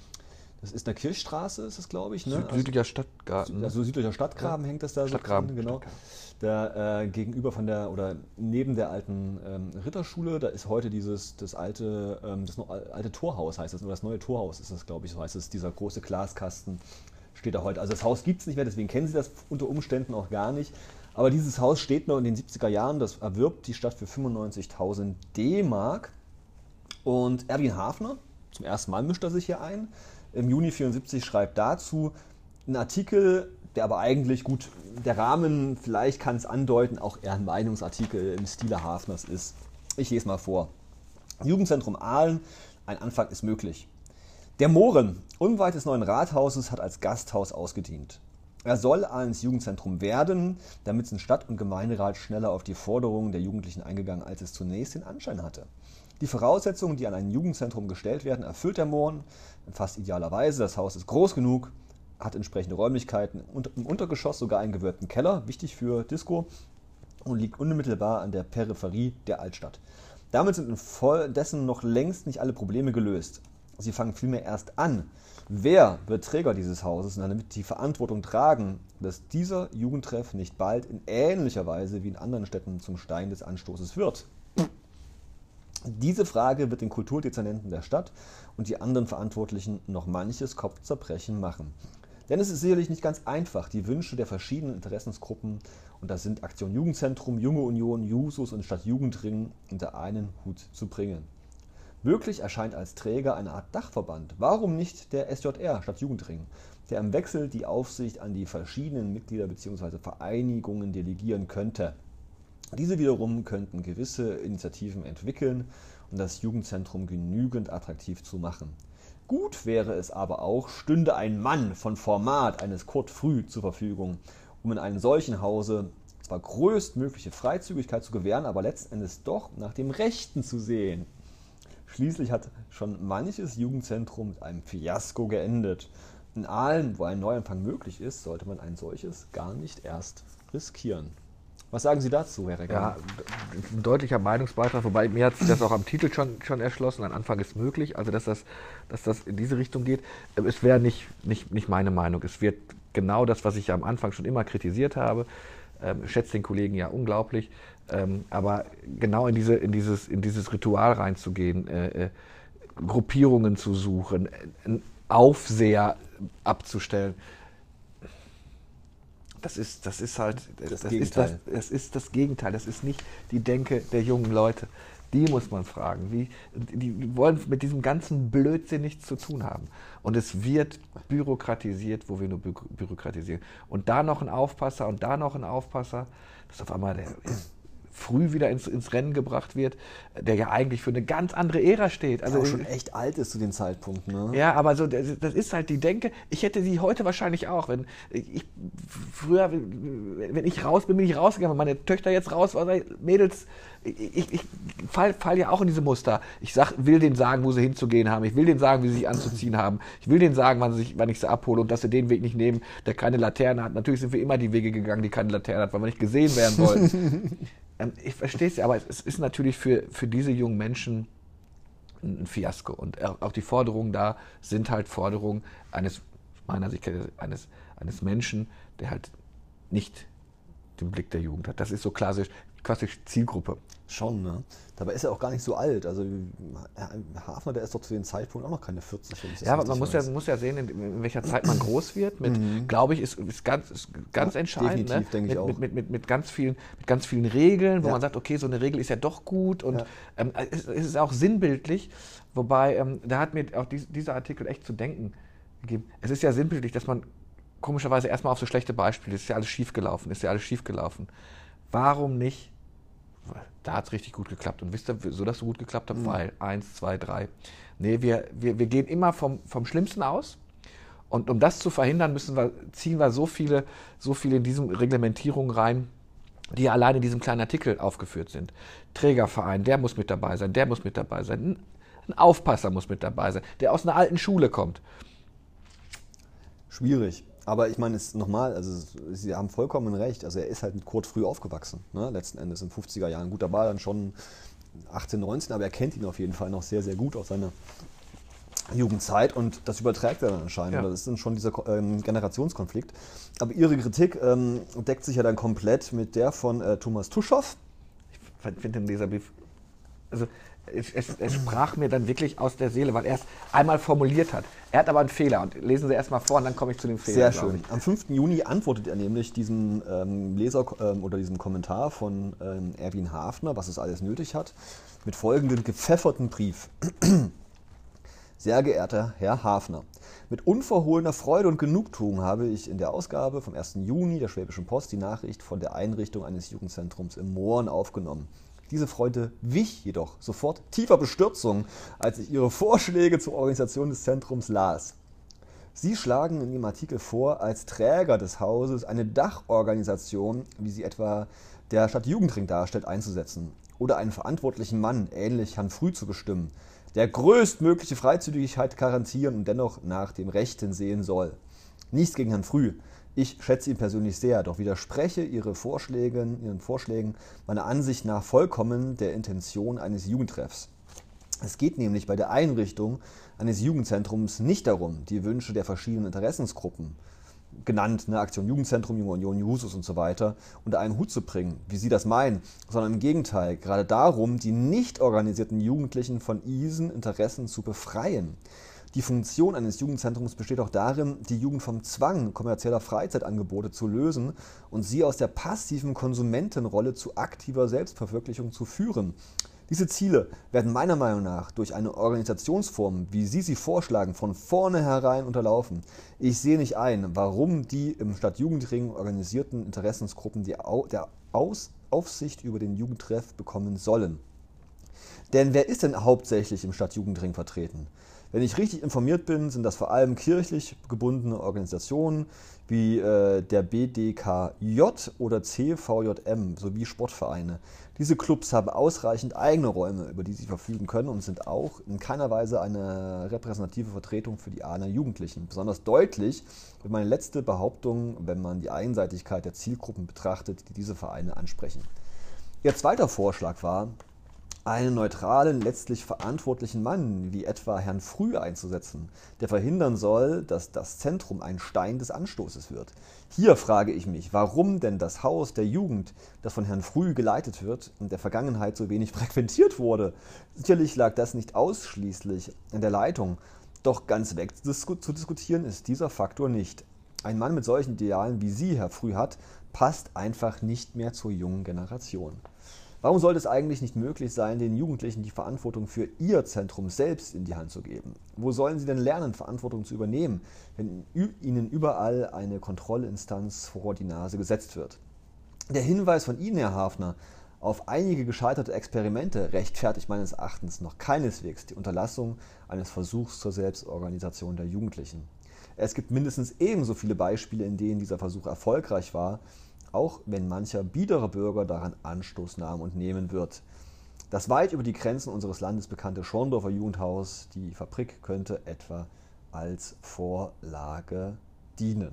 das ist eine Kirchstraße, ist das, glaube ich. Ne? Südlicher Stadtgarten. Also südlicher Stadtgraben ja. hängt das da Stadtgraben, so drin, genau. Da äh, gegenüber von der oder neben der alten ähm, Ritterschule, da ist heute dieses das alte ähm, das alte Torhaus heißt das oder das neue Torhaus ist das, glaube ich, so heißt es. Dieser große Glaskasten steht da heute. Also das Haus gibt es nicht mehr, deswegen kennen Sie das unter Umständen auch gar nicht. Aber dieses Haus steht noch in den 70er Jahren. Das erwirbt die Stadt für 95.000 D-Mark. Und Erwin Hafner, zum ersten Mal mischt er sich hier ein im Juni 74 schreibt dazu einen Artikel, der aber eigentlich gut, der Rahmen vielleicht kann es andeuten, auch eher ein Meinungsartikel im Stile Hafners ist. Ich lese mal vor. Jugendzentrum Aalen, ein Anfang ist möglich. Der Mohren, unweit des neuen Rathauses, hat als Gasthaus ausgedient. Er soll Ahlens Jugendzentrum werden, damit sind Stadt- und Gemeinderat schneller auf die Forderungen der Jugendlichen eingegangen, als es zunächst den Anschein hatte. Die Voraussetzungen, die an ein Jugendzentrum gestellt werden, erfüllt der Mohren fast idealerweise. Das Haus ist groß genug, hat entsprechende Räumlichkeiten und im Untergeschoss sogar einen gewölbten Keller, wichtig für Disco, und liegt unmittelbar an der Peripherie der Altstadt. Damit sind infolgedessen noch längst nicht alle Probleme gelöst. Sie fangen vielmehr erst an. Wer wird Träger dieses Hauses und damit die Verantwortung tragen, dass dieser Jugendtreff nicht bald in ähnlicher Weise wie in anderen Städten zum Stein des Anstoßes wird? Diese Frage wird den Kulturdezernenten der Stadt und die anderen Verantwortlichen noch manches Kopfzerbrechen machen. Denn es ist sicherlich nicht ganz einfach, die Wünsche der verschiedenen Interessensgruppen, und das sind Aktion Jugendzentrum, Junge Union, Jusos und Stadt Jugendring, unter einen Hut zu bringen. Möglich erscheint als Träger eine Art Dachverband. Warum nicht der SJR Stadt Jugendring, der im Wechsel die Aufsicht an die verschiedenen Mitglieder bzw. Vereinigungen delegieren könnte? Diese wiederum könnten gewisse Initiativen entwickeln um das Jugendzentrum genügend attraktiv zu machen. Gut wäre es aber auch, stünde ein Mann von Format eines Kurt Früh zur Verfügung, um in einem solchen Hause zwar größtmögliche Freizügigkeit zu gewähren, aber letzten Endes doch nach dem Rechten zu sehen. Schließlich hat schon manches Jugendzentrum mit einem Fiasko geendet. In Aalen, wo ein Neuanfang möglich ist, sollte man ein solches gar nicht erst riskieren. Was sagen Sie dazu, Herr Recker? Ja, ein deutlicher Meinungsbeitrag, wobei mir hat sich das auch am Titel schon, schon erschlossen. Ein Anfang ist möglich, also dass das, dass das in diese Richtung geht. Es wäre nicht, nicht, nicht meine Meinung. Es wird genau das, was ich am Anfang schon immer kritisiert habe. Ähm, schätze den Kollegen ja unglaublich. Ähm, aber genau in, diese, in, dieses, in dieses Ritual reinzugehen, äh, äh, Gruppierungen zu suchen, einen Aufseher abzustellen, das ist, das ist halt, das, das ist das, das ist das Gegenteil. Das ist nicht die Denke der jungen Leute. Die muss man fragen. Wie, die wollen mit diesem ganzen Blödsinn nichts zu tun haben. Und es wird bürokratisiert, wo wir nur bü bürokratisieren. Und da noch ein Aufpasser und da noch ein Aufpasser. Das ist auf einmal der, früh wieder ins, ins Rennen gebracht wird, der ja eigentlich für eine ganz andere Ära steht. Also auch schon echt alt ist zu dem Zeitpunkt. Ne? Ja, aber so das, ist halt die Denke. Ich hätte sie heute wahrscheinlich auch, wenn ich früher, wenn ich raus bin, bin ich rausgegangen. Wenn meine Töchter jetzt raus waren, Mädels, ich, ich fall, fall ja auch in diese Muster. Ich sag, will denen sagen, wo sie hinzugehen haben. Ich will denen sagen, wie sie sich anzuziehen haben. Ich will denen sagen, wann, sie sich, wann ich sie abhole und dass sie den Weg nicht nehmen, der keine Laterne hat. Natürlich sind wir immer die Wege gegangen, die keine Laterne hat, weil wir nicht gesehen werden wollen. Ähm, ich verstehe es ja, aber es ist natürlich für, für diese jungen Menschen ein Fiasko. Und auch die Forderungen da sind halt Forderungen eines, meiner Sicht, eines, eines Menschen, der halt nicht den Blick der Jugend hat. Das ist so klassisch, klassisch Zielgruppe. Schon, ne? Dabei ist er auch gar nicht so alt. Also Hafner, der ist doch zu dem Zeitpunkt auch noch keine 40. Wenn ich das ja, aber man muss ja, muss ja sehen, in, in, welcher Zeit man groß wird. Mit, mhm. glaube ich, ist, ist ganz, ist ganz ja, entscheidend. Definitiv, ne? denke ich auch. Mit, mit, mit, mit, ganz vielen, mit ganz vielen Regeln, wo ja. man sagt, okay, so eine Regel ist ja doch gut und ja. ähm, es, es, ist auch sinnbildlich. Wobei, ähm, da hat mir auch dies, dieser Artikel echt zu denken gegeben. Es ist ja sinnbildlich, dass man komischerweise erstmal auf so schlechte Beispiele, ist ja alles schiefgelaufen, ist ja alles schiefgelaufen. Warum nicht da hat es richtig gut geklappt. Und wisst ihr, so dass so gut geklappt hat? Mhm. Weil eins, zwei, drei. Nee, wir, wir, wir gehen immer vom, vom Schlimmsten aus. Und um das zu verhindern, müssen wir, ziehen wir so viele, so viele in diesen Reglementierungen rein, die allein in diesem kleinen Artikel aufgeführt sind. Trägerverein, der muss mit dabei sein, der muss mit dabei sein. Ein Aufpasser muss mit dabei sein, der aus einer alten Schule kommt. Schwierig. Aber ich meine, es nochmal, also Sie haben vollkommen recht. Also er ist halt mit Kurt früh aufgewachsen, ne? letzten Endes in 50er Jahren. Gut, da war dann schon 18, 19, aber er kennt ihn auf jeden Fall noch sehr, sehr gut aus seiner Jugendzeit und das überträgt er dann anscheinend. Ja. Das ist dann schon dieser ähm, Generationskonflikt. Aber Ihre Kritik ähm, deckt sich ja dann komplett mit der von äh, Thomas Tuschow. Ich finde den Leserbrief. Also es, es, es, sprach mir dann wirklich aus der Seele, weil er es einmal formuliert hat. Er hat aber einen Fehler und lesen Sie erst mal vor und dann komme ich zu dem Fehler. Sehr schön. Am 5. Juni antwortet er nämlich diesem ähm, Leser ähm, oder diesem Kommentar von ähm, Erwin Hafner, was es alles nötig hat, mit folgendem gepfefferten Brief. Sehr geehrter Herr Hafner, mit unverhohlener Freude und Genugtuung habe ich in der Ausgabe vom 1. Juni der Schwäbischen Post die Nachricht von der Einrichtung eines Jugendzentrums im Mohren aufgenommen. Diese Freude wich jedoch sofort tiefer Bestürzung, als ich ihre Vorschläge zur Organisation des Zentrums las. Sie schlagen in Ihrem Artikel vor, als Träger des Hauses eine Dachorganisation, wie sie etwa der Stadt Jugendring darstellt, einzusetzen oder einen verantwortlichen Mann, ähnlich Herrn Früh, zu bestimmen, der größtmögliche Freizügigkeit garantieren und dennoch nach dem Rechten sehen soll. Nichts gegen Herrn Früh, ich schätze ihn persönlich sehr, doch widerspreche ihre Vorschlägen, Ihren Vorschlägen meiner Ansicht nach vollkommen der Intention eines Jugendtreffs. Es geht nämlich bei der Einrichtung eines Jugendzentrums nicht darum, die Wünsche der verschiedenen Interessensgruppen, genannt ne, Aktion Jugendzentrum, Junge Union, Jusos und so weiter, unter einen Hut zu bringen, wie Sie das meinen, sondern im Gegenteil, gerade darum, die nicht organisierten Jugendlichen von diesen Interessen zu befreien. Die Funktion eines Jugendzentrums besteht auch darin, die Jugend vom Zwang kommerzieller Freizeitangebote zu lösen und sie aus der passiven Konsumentenrolle zu aktiver Selbstverwirklichung zu führen. Diese Ziele werden meiner Meinung nach durch eine Organisationsform, wie Sie sie vorschlagen, von vornherein unterlaufen. Ich sehe nicht ein, warum die im Stadtjugendring organisierten Interessensgruppen die Au der Aus Aufsicht über den Jugendtreff bekommen sollen. Denn wer ist denn hauptsächlich im Stadtjugendring vertreten? Wenn ich richtig informiert bin, sind das vor allem kirchlich gebundene Organisationen wie äh, der BDKJ oder CVJM sowie Sportvereine. Diese Clubs haben ausreichend eigene Räume, über die sie verfügen können und sind auch in keiner Weise eine repräsentative Vertretung für die Ahner Jugendlichen. Besonders deutlich wird meine letzte Behauptung, wenn man die Einseitigkeit der Zielgruppen betrachtet, die diese Vereine ansprechen. Ihr zweiter Vorschlag war, einen neutralen, letztlich verantwortlichen Mann, wie etwa Herrn Früh, einzusetzen, der verhindern soll, dass das Zentrum ein Stein des Anstoßes wird. Hier frage ich mich, warum denn das Haus der Jugend, das von Herrn Früh geleitet wird, in der Vergangenheit so wenig frequentiert wurde. Sicherlich lag das nicht ausschließlich in der Leitung, doch ganz weg zu diskutieren ist dieser Faktor nicht. Ein Mann mit solchen Idealen wie Sie, Herr Früh, hat, passt einfach nicht mehr zur jungen Generation. Warum sollte es eigentlich nicht möglich sein, den Jugendlichen die Verantwortung für ihr Zentrum selbst in die Hand zu geben? Wo sollen sie denn lernen, Verantwortung zu übernehmen, wenn ihnen überall eine Kontrollinstanz vor die Nase gesetzt wird? Der Hinweis von Ihnen, Herr Hafner, auf einige gescheiterte Experimente rechtfertigt meines Erachtens noch keineswegs die Unterlassung eines Versuchs zur Selbstorganisation der Jugendlichen. Es gibt mindestens ebenso viele Beispiele, in denen dieser Versuch erfolgreich war, auch wenn mancher biedere Bürger daran Anstoß nahm und nehmen wird. Das weit über die Grenzen unseres Landes bekannte Schorndorfer Jugendhaus, die Fabrik, könnte etwa als Vorlage dienen.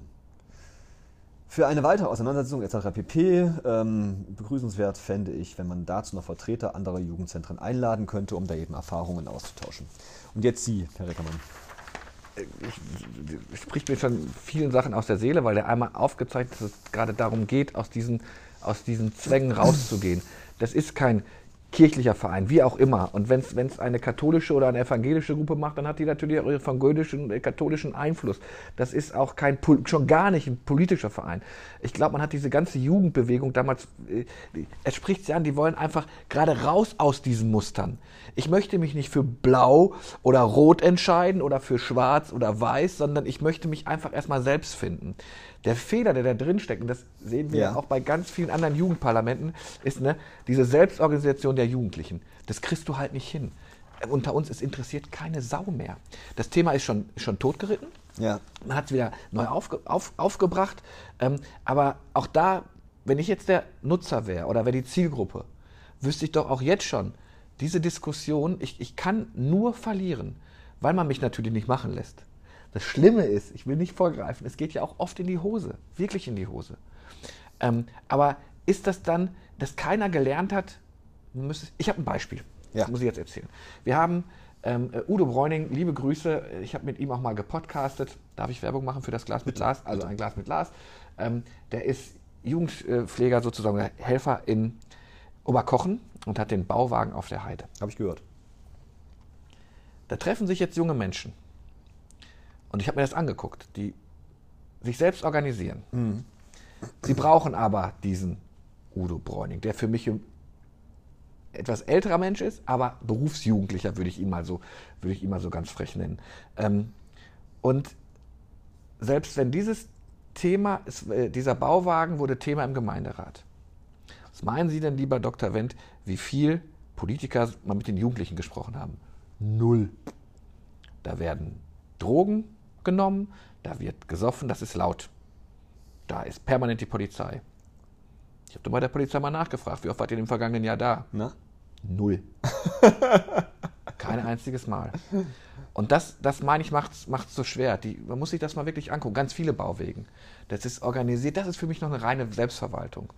Für eine weitere Auseinandersetzung etc. pp. Ähm, begrüßenswert fände ich, wenn man dazu noch Vertreter anderer Jugendzentren einladen könnte, um da eben Erfahrungen auszutauschen. Und jetzt Sie, Herr Reckermann. Ich, spricht mir schon vielen Sachen aus der Seele, weil er einmal aufgezeigt hat, dass es gerade darum geht, aus diesen, aus diesen Zwängen rauszugehen. Das ist kein kirchlicher Verein, wie auch immer. Und wenn es eine katholische oder eine evangelische Gruppe macht, dann hat die natürlich auch ihren evangelischen, äh, katholischen Einfluss. Das ist auch kein, schon gar nicht ein politischer Verein. Ich glaube, man hat diese ganze Jugendbewegung damals, äh, es spricht sie an, die wollen einfach gerade raus aus diesen Mustern. Ich möchte mich nicht für blau oder rot entscheiden oder für schwarz oder weiß, sondern ich möchte mich einfach erstmal selbst finden. Der Fehler, der da drin steckt, und das sehen wir ja. auch bei ganz vielen anderen Jugendparlamenten, ist ne, diese Selbstorganisation der Jugendlichen. Das kriegst du halt nicht hin. Unter uns, es interessiert keine Sau mehr. Das Thema ist schon, schon totgeritten. Ja. Man hat es wieder neu aufge, auf, aufgebracht. Ähm, aber auch da, wenn ich jetzt der Nutzer wäre oder wäre die Zielgruppe, wüsste ich doch auch jetzt schon, diese Diskussion, ich, ich kann nur verlieren, weil man mich natürlich nicht machen lässt. Das Schlimme ist, ich will nicht vorgreifen, es geht ja auch oft in die Hose, wirklich in die Hose. Ähm, aber ist das dann, dass keiner gelernt hat, ich habe ein Beispiel, ja. das muss ich jetzt erzählen. Wir haben ähm, äh, Udo Bräuning, liebe Grüße, ich habe mit ihm auch mal gepodcastet, darf ich Werbung machen für das Glas mit Glas, also ein Glas mit Glas. Ähm, der ist Jugendpfleger sozusagen, Helfer in Oberkochen und hat den Bauwagen auf der Heide. Habe ich gehört. Da treffen sich jetzt junge Menschen und ich habe mir das angeguckt, die sich selbst organisieren. Mhm. Sie brauchen aber diesen Udo Bräuning, der für mich ein etwas älterer Mensch ist, aber Berufsjugendlicher würde ich ihn mal so, würde ich ihn mal so ganz frech nennen. Ähm, und selbst wenn dieses Thema, äh, dieser Bauwagen wurde Thema im Gemeinderat. Was meinen Sie denn, lieber Dr. Wendt, wie viel Politiker mal mit den Jugendlichen gesprochen haben? Null. Da werden Drogen genommen, da wird gesoffen, das ist laut. Da ist permanent die Polizei. Ich habe bei der Polizei mal nachgefragt, wie oft wart ihr im vergangenen Jahr da? Na? Null. Kein einziges Mal. Und das, das meine ich, macht es so schwer. Die, man muss sich das mal wirklich angucken. Ganz viele Bauwegen. Das ist organisiert. Das ist für mich noch eine reine Selbstverwaltung.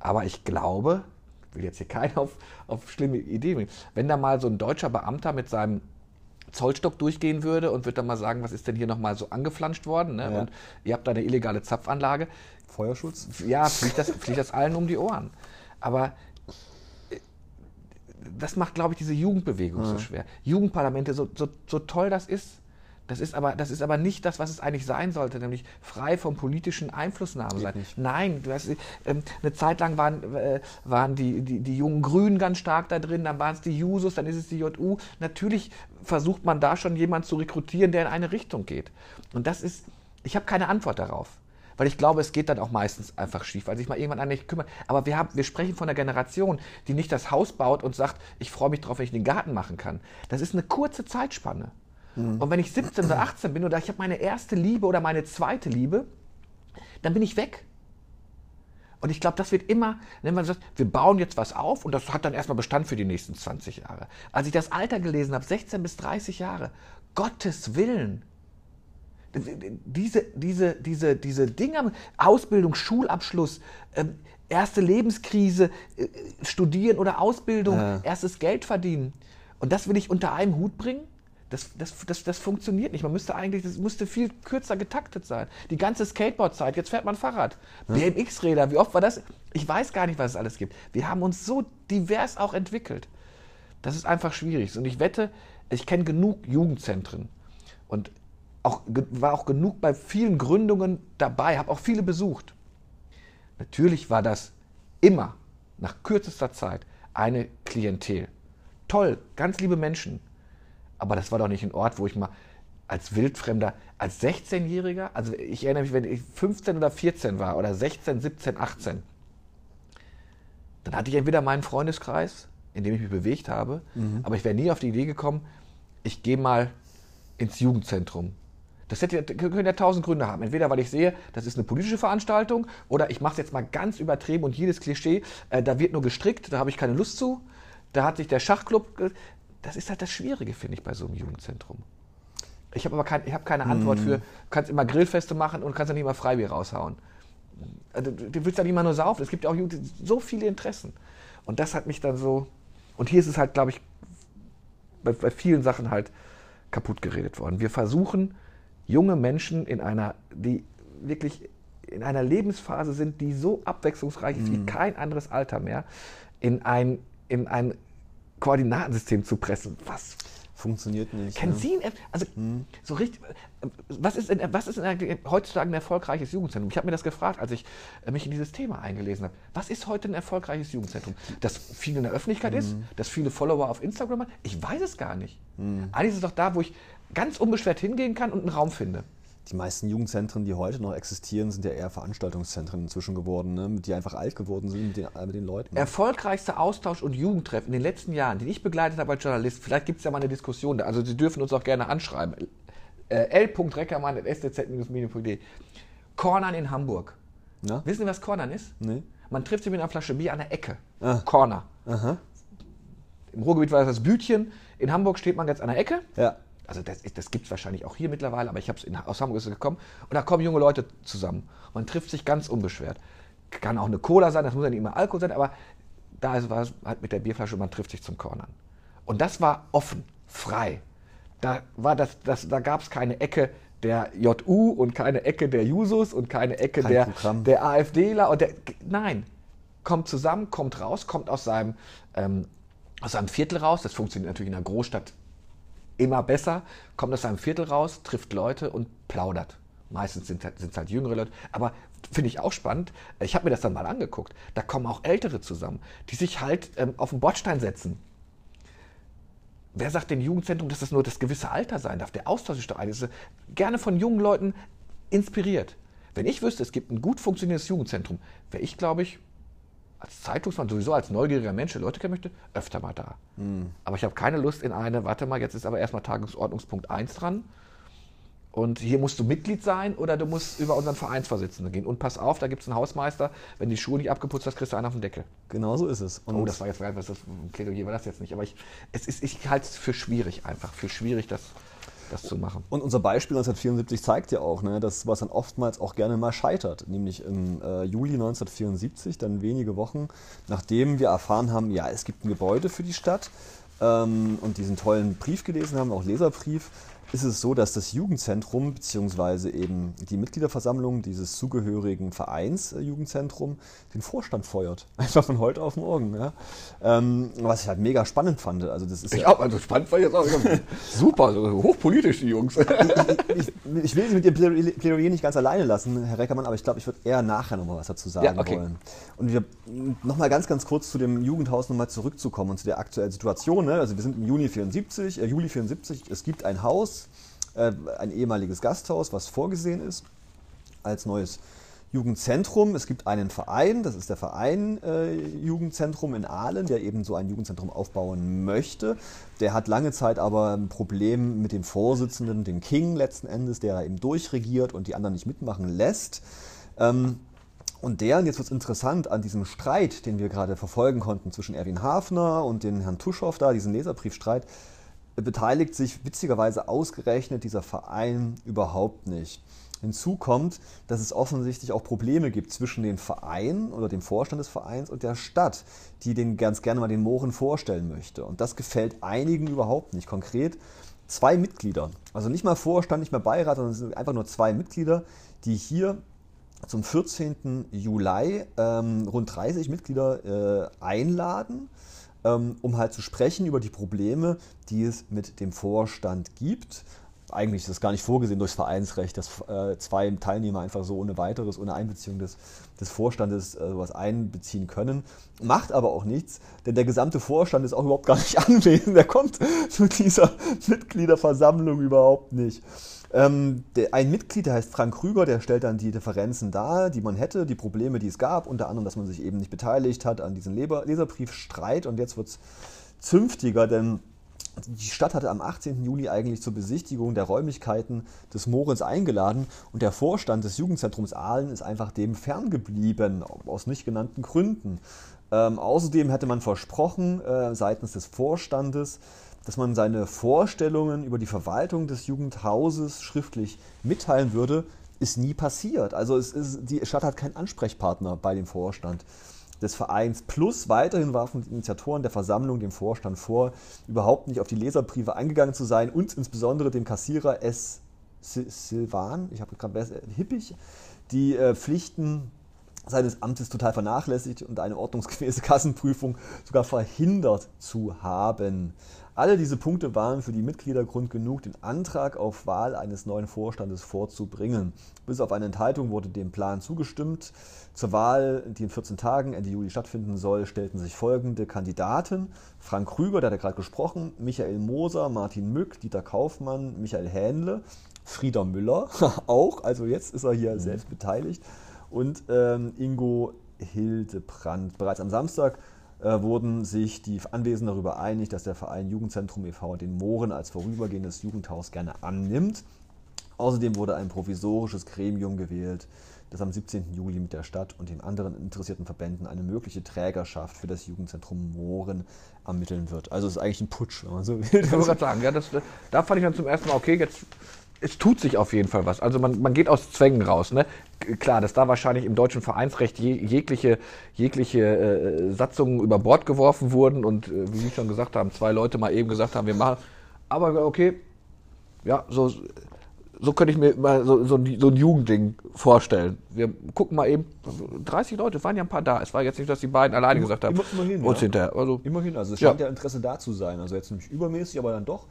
Aber ich glaube, ich will jetzt hier keiner auf, auf schlimme Ideen bringen, wenn da mal so ein deutscher Beamter mit seinem Zollstock durchgehen würde und würde dann mal sagen, was ist denn hier nochmal so angeflanscht worden? Ne? Ja. Und ihr habt da eine illegale Zapfanlage. Feuerschutz? Ja, fliegt das, fliegt das allen um die Ohren. Aber äh, das macht, glaube ich, diese Jugendbewegung ja. so schwer. Jugendparlamente, so, so, so toll das ist, das ist, aber, das ist aber nicht das, was es eigentlich sein sollte, nämlich frei vom politischen Einflussnahmen sein. Nicht. Nein, du hast, ähm, eine Zeit lang waren, äh, waren die, die, die jungen Grünen ganz stark da drin, dann waren es die Jusos, dann ist es die JU. Natürlich versucht man da schon jemanden zu rekrutieren, der in eine Richtung geht. Und das ist, ich habe keine Antwort darauf. Weil ich glaube, es geht dann auch meistens einfach schief, weil sich mal irgendwann an mich kümmert. Aber wir, haben, wir sprechen von einer Generation, die nicht das Haus baut und sagt, ich freue mich drauf, wenn ich den Garten machen kann. Das ist eine kurze Zeitspanne. Mhm. Und wenn ich 17 oder 18 bin oder ich habe meine erste Liebe oder meine zweite Liebe, dann bin ich weg. Und ich glaube, das wird immer, wenn man sagt, wir bauen jetzt was auf und das hat dann erstmal Bestand für die nächsten 20 Jahre. Als ich das Alter gelesen habe, 16 bis 30 Jahre, Gottes Willen. Diese, diese, diese, diese Dinge, Ausbildung, Schulabschluss, ähm, erste Lebenskrise, äh, studieren oder Ausbildung, ja. erstes Geld verdienen. Und das will ich unter einem Hut bringen? Das, das, das, das funktioniert nicht. Man müsste eigentlich, das müsste viel kürzer getaktet sein. Die ganze Skateboard-Zeit, jetzt fährt man Fahrrad. Ja. BMX-Räder, wie oft war das? Ich weiß gar nicht, was es alles gibt. Wir haben uns so divers auch entwickelt. Das ist einfach schwierig. Und ich wette, ich kenne genug Jugendzentren und auch, war auch genug bei vielen Gründungen dabei, habe auch viele besucht. Natürlich war das immer nach kürzester Zeit eine Klientel. Toll, ganz liebe Menschen aber das war doch nicht ein Ort, wo ich mal als Wildfremder, als 16-Jähriger, also ich erinnere mich, wenn ich 15 oder 14 war oder 16, 17, 18, Dann hatte ich entweder meinen Freundeskreis, in dem ich mich bewegt habe, mhm. aber ich wäre nie auf die Idee gekommen, ich gehe mal ins Jugendzentrum. Das hätte, können ja tausend Gründe haben. Entweder weil ich sehe, das ist eine politische Veranstaltung, oder ich mache es jetzt mal ganz übertrieben und jedes Klischee, äh, da wird nur gestrickt, da habe ich keine Lust zu. Da hat sich der Schachclub. Das ist halt das Schwierige, finde ich, bei so einem Jugendzentrum. Ich habe aber kein, ich hab keine Antwort mhm. für, du kannst immer Grillfeste machen und kannst dann nicht mal Freibier raushauen. Also, du willst ja nicht mal nur saufen. Es gibt ja auch so viele Interessen. Und das hat mich dann so. Und hier ist es halt, glaube ich, bei, bei vielen Sachen halt kaputt geredet worden. Wir versuchen, junge Menschen in einer, die wirklich in einer Lebensphase sind, die so abwechslungsreich ist mhm. wie kein anderes Alter mehr, in ein, in ein Koordinatensystem zu pressen. Was Funktioniert nicht. Kennen Sie ihn? Also, hm. so richtig. Was ist, in, was ist in, heutzutage ein erfolgreiches Jugendzentrum? Ich habe mir das gefragt, als ich äh, mich in dieses Thema eingelesen habe. Was ist heute ein erfolgreiches Jugendzentrum? Dass viel in der Öffentlichkeit hm. ist, dass viele Follower auf Instagram haben? Ich weiß es gar nicht. Hm. Eigentlich ist es doch da, wo ich ganz unbeschwert hingehen kann und einen Raum finde die meisten Jugendzentren, die heute noch existieren, sind ja eher Veranstaltungszentren inzwischen geworden, ne? die einfach alt geworden sind mit den, äh, mit den Leuten. Erfolgreister Austausch und Jugendtreff in den letzten Jahren, den ich begleitet habe als Journalist, vielleicht gibt es ja mal eine Diskussion, da. also Sie dürfen uns auch gerne anschreiben. Äh, l.reckermann.sdz-medien.de Cornern in Hamburg. Na? Wissen Sie, was Cornern ist? Nee. Man trifft sich mit einer Flasche Bier an der Ecke. Ah. Corner. Aha. Im Ruhrgebiet war das das Bütchen. In Hamburg steht man jetzt an der Ecke. Ja also das, das gibt es wahrscheinlich auch hier mittlerweile, aber ich habe es aus Hamburg ist gekommen und da kommen junge Leute zusammen. Man trifft sich ganz unbeschwert. Kann auch eine Cola sein, das muss ja nicht immer Alkohol sein, aber da war es halt mit der Bierflasche, man trifft sich zum Cornern. Und das war offen, frei. Da, das, das, da gab es keine Ecke der JU und keine Ecke der Jusos und keine Ecke Kein der, der AfDler. Und der, nein, kommt zusammen, kommt raus, kommt aus seinem, ähm, aus seinem Viertel raus. Das funktioniert natürlich in einer Großstadt immer besser, kommt aus seinem Viertel raus, trifft Leute und plaudert. Meistens sind es halt jüngere Leute. Aber finde ich auch spannend. Ich habe mir das dann mal angeguckt. Da kommen auch Ältere zusammen, die sich halt ähm, auf den Bordstein setzen. Wer sagt dem Jugendzentrum, dass das nur das gewisse Alter sein darf? Der Austausch ist doch eigentlich gerne von jungen Leuten inspiriert. Wenn ich wüsste, es gibt ein gut funktionierendes Jugendzentrum, wäre ich, glaube ich, als Zeitungsmann, sowieso als neugieriger Mensch, der Leute kennen möchte, öfter mal da. Mhm. Aber ich habe keine Lust in eine, warte mal, jetzt ist aber erstmal Tagesordnungspunkt 1 dran. Und hier musst du Mitglied sein oder du musst über unseren Vereinsvorsitzenden gehen. Und pass auf, da gibt es einen Hausmeister, wenn die Schuhe nicht abgeputzt hast, kriegst du einen auf den Deckel. Genau so ist es. Und oh, das war jetzt was das Plädoyer war das jetzt nicht. Aber ich, es ist, ich halte es für schwierig einfach, für schwierig, das das zu machen. Und unser Beispiel 1974 zeigt ja auch, ne, dass was dann oftmals auch gerne mal scheitert. Nämlich im äh, Juli 1974, dann wenige Wochen, nachdem wir erfahren haben, ja, es gibt ein Gebäude für die Stadt ähm, und diesen tollen Brief gelesen haben, auch Leserbrief, ist es so, dass das Jugendzentrum bzw. eben die Mitgliederversammlung dieses zugehörigen Vereins äh, Jugendzentrum den Vorstand feuert. Einfach von heute auf morgen. Ja. Ähm, was ich halt mega spannend fand. Also das ist ich ja, also spannend war jetzt auch super, so hochpolitisch die Jungs. ich, ich, ich, will Sie mit Ihrem Plädoyer nicht ganz alleine lassen, Herr Reckermann, aber ich glaube, ich würde eher nachher nochmal was dazu sagen ja, okay. wollen. Und wir nochmal ganz, ganz kurz zu dem Jugendhaus nochmal zurückzukommen und zu der aktuellen Situation. Ne? Also wir sind im Juni 74, äh, Juli 74, es gibt ein Haus, äh, ein ehemaliges Gasthaus, was vorgesehen ist als neues Jugendzentrum. Es gibt einen Verein, das ist der Verein äh, Jugendzentrum in Aalen, der eben so ein Jugendzentrum aufbauen möchte. Der hat lange Zeit aber ein Problem mit dem Vorsitzenden, dem King letzten Endes, der eben durchregiert und die anderen nicht mitmachen lässt. Ähm, und der, und jetzt wird es interessant, an diesem Streit, den wir gerade verfolgen konnten zwischen Erwin Hafner und den Herrn Tuschow da, diesen Leserbriefstreit, beteiligt sich witzigerweise ausgerechnet dieser Verein überhaupt nicht. Hinzu kommt, dass es offensichtlich auch Probleme gibt zwischen dem Verein oder dem Vorstand des Vereins und der Stadt, die den ganz gerne mal den Mohren vorstellen möchte. Und das gefällt einigen überhaupt nicht. Konkret zwei Mitglieder, also nicht mal Vorstand, nicht mal Beirat, sondern es sind einfach nur zwei Mitglieder, die hier zum 14. Juli ähm, rund 30 Mitglieder äh, einladen um halt zu sprechen über die Probleme, die es mit dem Vorstand gibt. Eigentlich ist das gar nicht vorgesehen durchs Vereinsrecht, dass äh, zwei Teilnehmer einfach so ohne weiteres, ohne Einbeziehung des, des Vorstandes äh, sowas einbeziehen können. Macht aber auch nichts, denn der gesamte Vorstand ist auch überhaupt gar nicht anwesend. Der kommt zu dieser Mitgliederversammlung überhaupt nicht. Ähm, der, ein Mitglied, der heißt Frank Krüger, der stellt dann die Differenzen dar, die man hätte, die Probleme, die es gab, unter anderem, dass man sich eben nicht beteiligt hat an diesem Leserbriefstreit. Und jetzt wird es zünftiger, denn die Stadt hatte am 18. Juli eigentlich zur Besichtigung der Räumlichkeiten des Mohrens eingeladen und der Vorstand des Jugendzentrums Aalen ist einfach dem ferngeblieben, aus nicht genannten Gründen. Ähm, außerdem hätte man versprochen äh, seitens des Vorstandes, dass man seine Vorstellungen über die Verwaltung des Jugendhauses schriftlich mitteilen würde, ist nie passiert. Also es ist, die Stadt hat keinen Ansprechpartner bei dem Vorstand des Vereins. Plus weiterhin warfen die Initiatoren der Versammlung dem Vorstand vor, überhaupt nicht auf die Leserbriefe eingegangen zu sein und insbesondere dem Kassierer S. Silvan, ich habe gerade hippig, die äh, Pflichten seines Amtes total vernachlässigt und eine ordnungsgemäße Kassenprüfung sogar verhindert zu haben. Alle diese Punkte waren für die Mitglieder Grund genug, den Antrag auf Wahl eines neuen Vorstandes vorzubringen. Bis auf eine Enthaltung wurde dem Plan zugestimmt. Zur Wahl, die in 14 Tagen Ende Juli stattfinden soll, stellten sich folgende Kandidaten. Frank Krüger, der hat ja gerade gesprochen, Michael Moser, Martin Mück, Dieter Kaufmann, Michael Hähnle, Frieder Müller auch, also jetzt ist er hier mhm. selbst beteiligt, und ähm, Ingo Hildebrand. Bereits am Samstag wurden sich die Anwesenden darüber einig, dass der Verein Jugendzentrum e.V. den Mooren als vorübergehendes Jugendhaus gerne annimmt. Außerdem wurde ein provisorisches Gremium gewählt, das am 17. Juli mit der Stadt und den anderen interessierten Verbänden eine mögliche Trägerschaft für das Jugendzentrum Mooren ermitteln wird. Also es ist eigentlich ein Putsch, wenn man so will. Ich wollte gerade sagen, ja, das, da fand ich dann zum ersten Mal, okay, jetzt es tut sich auf jeden Fall was. Also man, man geht aus Zwängen raus. Ne? Klar, dass da wahrscheinlich im deutschen Vereinsrecht je, jegliche, jegliche äh, Satzungen über Bord geworfen wurden und äh, wie Sie schon gesagt haben, zwei Leute mal eben gesagt haben, wir machen. Aber okay, ja, so, so könnte ich mir mal so, so, ein, so ein Jugendding vorstellen. Wir gucken mal eben, 30 Leute waren ja ein paar da. Es war jetzt nicht, dass die beiden alleine Immer, gesagt haben. Immerhin, uns ja. hinterher. Also, immerhin, also es scheint ja. ja Interesse da zu sein. Also jetzt nicht übermäßig, aber dann doch.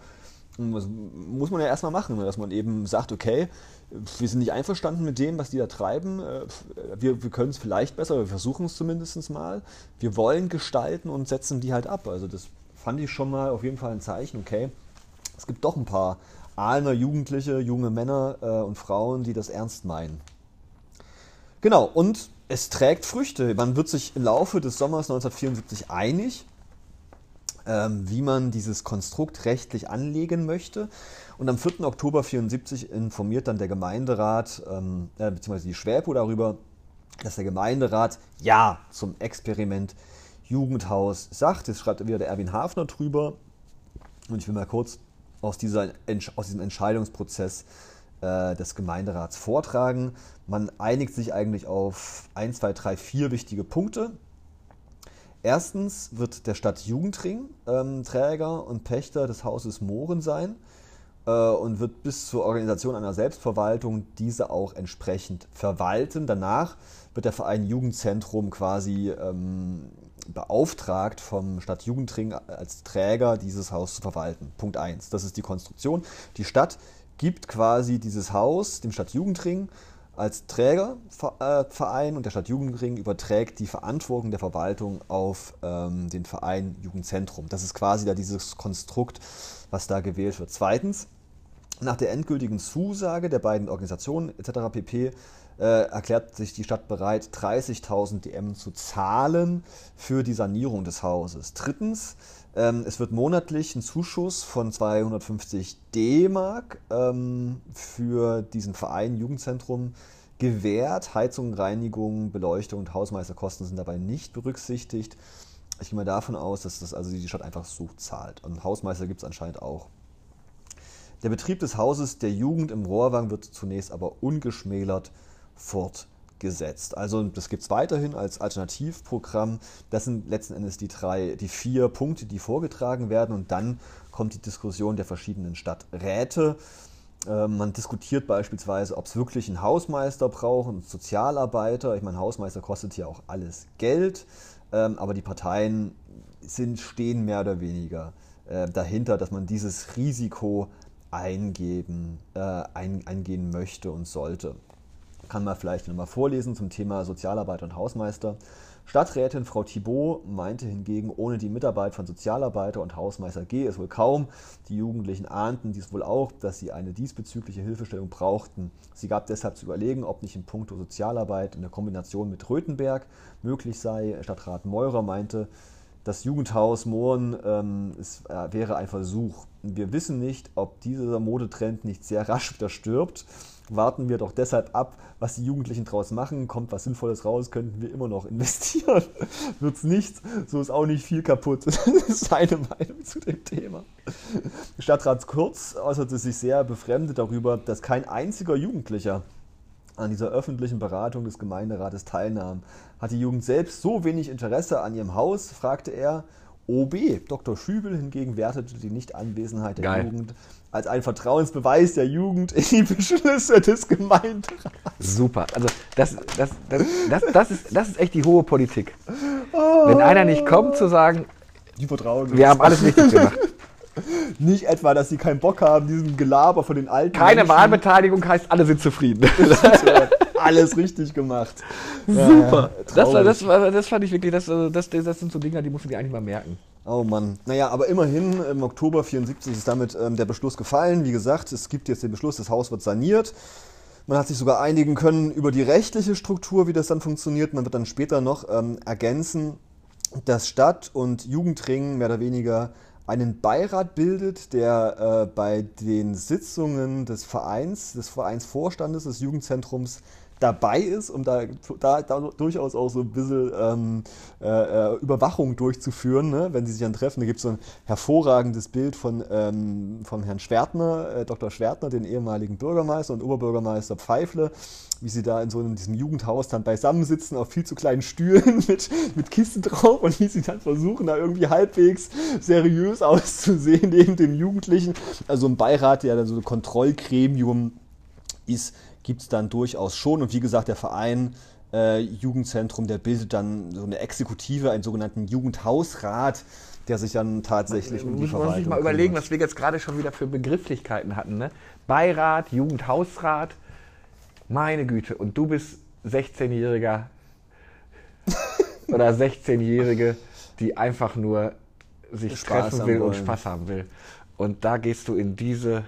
Das muss man ja erstmal machen, ne? dass man eben sagt, okay, wir sind nicht einverstanden mit dem, was die da treiben. Äh, wir, wir können es vielleicht besser, wir versuchen es zumindest mal. Wir wollen gestalten und setzen die halt ab. Also das fand ich schon mal auf jeden Fall ein Zeichen, okay, es gibt doch ein paar Ahlener Jugendliche, junge Männer äh, und Frauen, die das ernst meinen. Genau, und es trägt Früchte. Man wird sich im Laufe des Sommers 1974 einig wie man dieses Konstrukt rechtlich anlegen möchte. Und am 4. Oktober 1974 informiert dann der Gemeinderat ähm, äh, bzw. die Schwäpo darüber, dass der Gemeinderat Ja zum Experiment Jugendhaus sagt. Das schreibt wieder der Erwin Hafner drüber. Und ich will mal kurz aus, dieser, aus diesem Entscheidungsprozess äh, des Gemeinderats vortragen. Man einigt sich eigentlich auf 1, 2, 3, 4 wichtige Punkte. Erstens wird der Stadtjugendring ähm, Träger und Pächter des Hauses Mohren sein äh, und wird bis zur Organisation einer Selbstverwaltung diese auch entsprechend verwalten. Danach wird der Verein Jugendzentrum quasi ähm, beauftragt vom Stadtjugendring als Träger dieses Haus zu verwalten. Punkt 1. Das ist die Konstruktion. Die Stadt gibt quasi dieses Haus dem Stadtjugendring als Trägerverein und der Stadtjugendring überträgt die Verantwortung der Verwaltung auf ähm, den Verein Jugendzentrum. Das ist quasi da dieses Konstrukt, was da gewählt wird. Zweitens, nach der endgültigen Zusage der beiden Organisationen etc. pp. Äh, erklärt sich die Stadt bereit, 30.000 DM zu zahlen für die Sanierung des Hauses. Drittens, es wird monatlich ein Zuschuss von 250 D-Mark ähm, für diesen Verein Jugendzentrum gewährt. Heizung, Reinigung, Beleuchtung und Hausmeisterkosten sind dabei nicht berücksichtigt. Ich gehe mal davon aus, dass das also die Stadt einfach so zahlt. Und Hausmeister gibt es anscheinend auch. Der Betrieb des Hauses der Jugend im Rohrwang wird zunächst aber ungeschmälert fortgesetzt gesetzt. Also das gibt es weiterhin als Alternativprogramm. Das sind letzten Endes die drei, die vier Punkte, die vorgetragen werden und dann kommt die Diskussion der verschiedenen Stadträte. Ähm, man diskutiert beispielsweise, ob es wirklich einen Hausmeister braucht, einen Sozialarbeiter. Ich meine, Hausmeister kostet ja auch alles Geld, ähm, aber die Parteien sind, stehen mehr oder weniger äh, dahinter, dass man dieses Risiko eingeben, äh, ein, eingehen möchte und sollte. Kann man vielleicht nochmal vorlesen zum Thema Sozialarbeit und Hausmeister. Stadträtin Frau Thibault meinte hingegen, ohne die Mitarbeit von Sozialarbeiter und Hausmeister gehe es wohl kaum. Die Jugendlichen ahnten dies wohl auch, dass sie eine diesbezügliche Hilfestellung brauchten. Sie gab deshalb zu überlegen, ob nicht in puncto Sozialarbeit in der Kombination mit Röthenberg möglich sei. Stadtrat Meurer meinte, das Jugendhaus Mohren ähm, es, äh, wäre ein Versuch. Wir wissen nicht, ob dieser Modetrend nicht sehr rasch wieder stirbt warten wir doch deshalb ab, was die Jugendlichen draus machen. Kommt was Sinnvolles raus, könnten wir immer noch investieren. Wird es nichts, so ist auch nicht viel kaputt. Das ist seine Meinung zu dem Thema. Stadtrat Kurz äußerte sich sehr befremdet darüber, dass kein einziger Jugendlicher an dieser öffentlichen Beratung des Gemeinderates teilnahm. Hat die Jugend selbst so wenig Interesse an ihrem Haus, fragte er. OB, Dr. Schübel hingegen wertete die Nichtanwesenheit der Geil. Jugend als einen Vertrauensbeweis der Jugend in die Beschlüsse des Gemeinderats. Super. Also das, das, das, das, das, ist, das ist echt die hohe Politik. Oh. Wenn einer nicht kommt zu sagen, die vertrauen wir haben alles richtig gemacht. Nicht etwa, dass sie keinen Bock haben, diesen Gelaber von den alten. Keine Menschen. Wahlbeteiligung heißt, alle sind zufrieden. alles richtig gemacht. Super. Ja, das, das, das, fand ich wirklich, das, das, das sind so Dinge, die muss man die eigentlich mal merken. Oh Mann. Naja, aber immerhin im Oktober 74 ist damit ähm, der Beschluss gefallen. Wie gesagt, es gibt jetzt den Beschluss, das Haus wird saniert. Man hat sich sogar einigen können über die rechtliche Struktur, wie das dann funktioniert. Man wird dann später noch ähm, ergänzen, dass Stadt- und Jugendring mehr oder weniger einen Beirat bildet, der äh, bei den Sitzungen des Vereins, des Vereinsvorstandes, des Jugendzentrums dabei ist, um da, da, da durchaus auch so ein bisschen ähm, äh, äh, Überwachung durchzuführen, ne? wenn sie sich dann treffen. Da gibt es so ein hervorragendes Bild von, ähm, von Herrn Schwertner, äh, Dr. Schwertner, den ehemaligen Bürgermeister und Oberbürgermeister Pfeifle, wie sie da in so einem, diesem Jugendhaus dann beisammensitzen auf viel zu kleinen Stühlen mit, mit Kisten drauf und wie sie dann versuchen, da irgendwie halbwegs seriös auszusehen neben den Jugendlichen. Also ein Beirat, der dann so ein Kontrollgremium ist, gibt es dann durchaus schon. Und wie gesagt, der Verein äh, Jugendzentrum, der bildet dann so eine Exekutive, einen sogenannten Jugendhausrat, der sich dann tatsächlich um die Verwaltung Muss ich mal überlegen, was wir jetzt gerade schon wieder für Begrifflichkeiten hatten. Ne? Beirat, Jugendhausrat, meine Güte. Und du bist 16-Jähriger oder 16-Jährige, die einfach nur sich Spaß treffen will und Spaß haben will. Und da gehst du in diese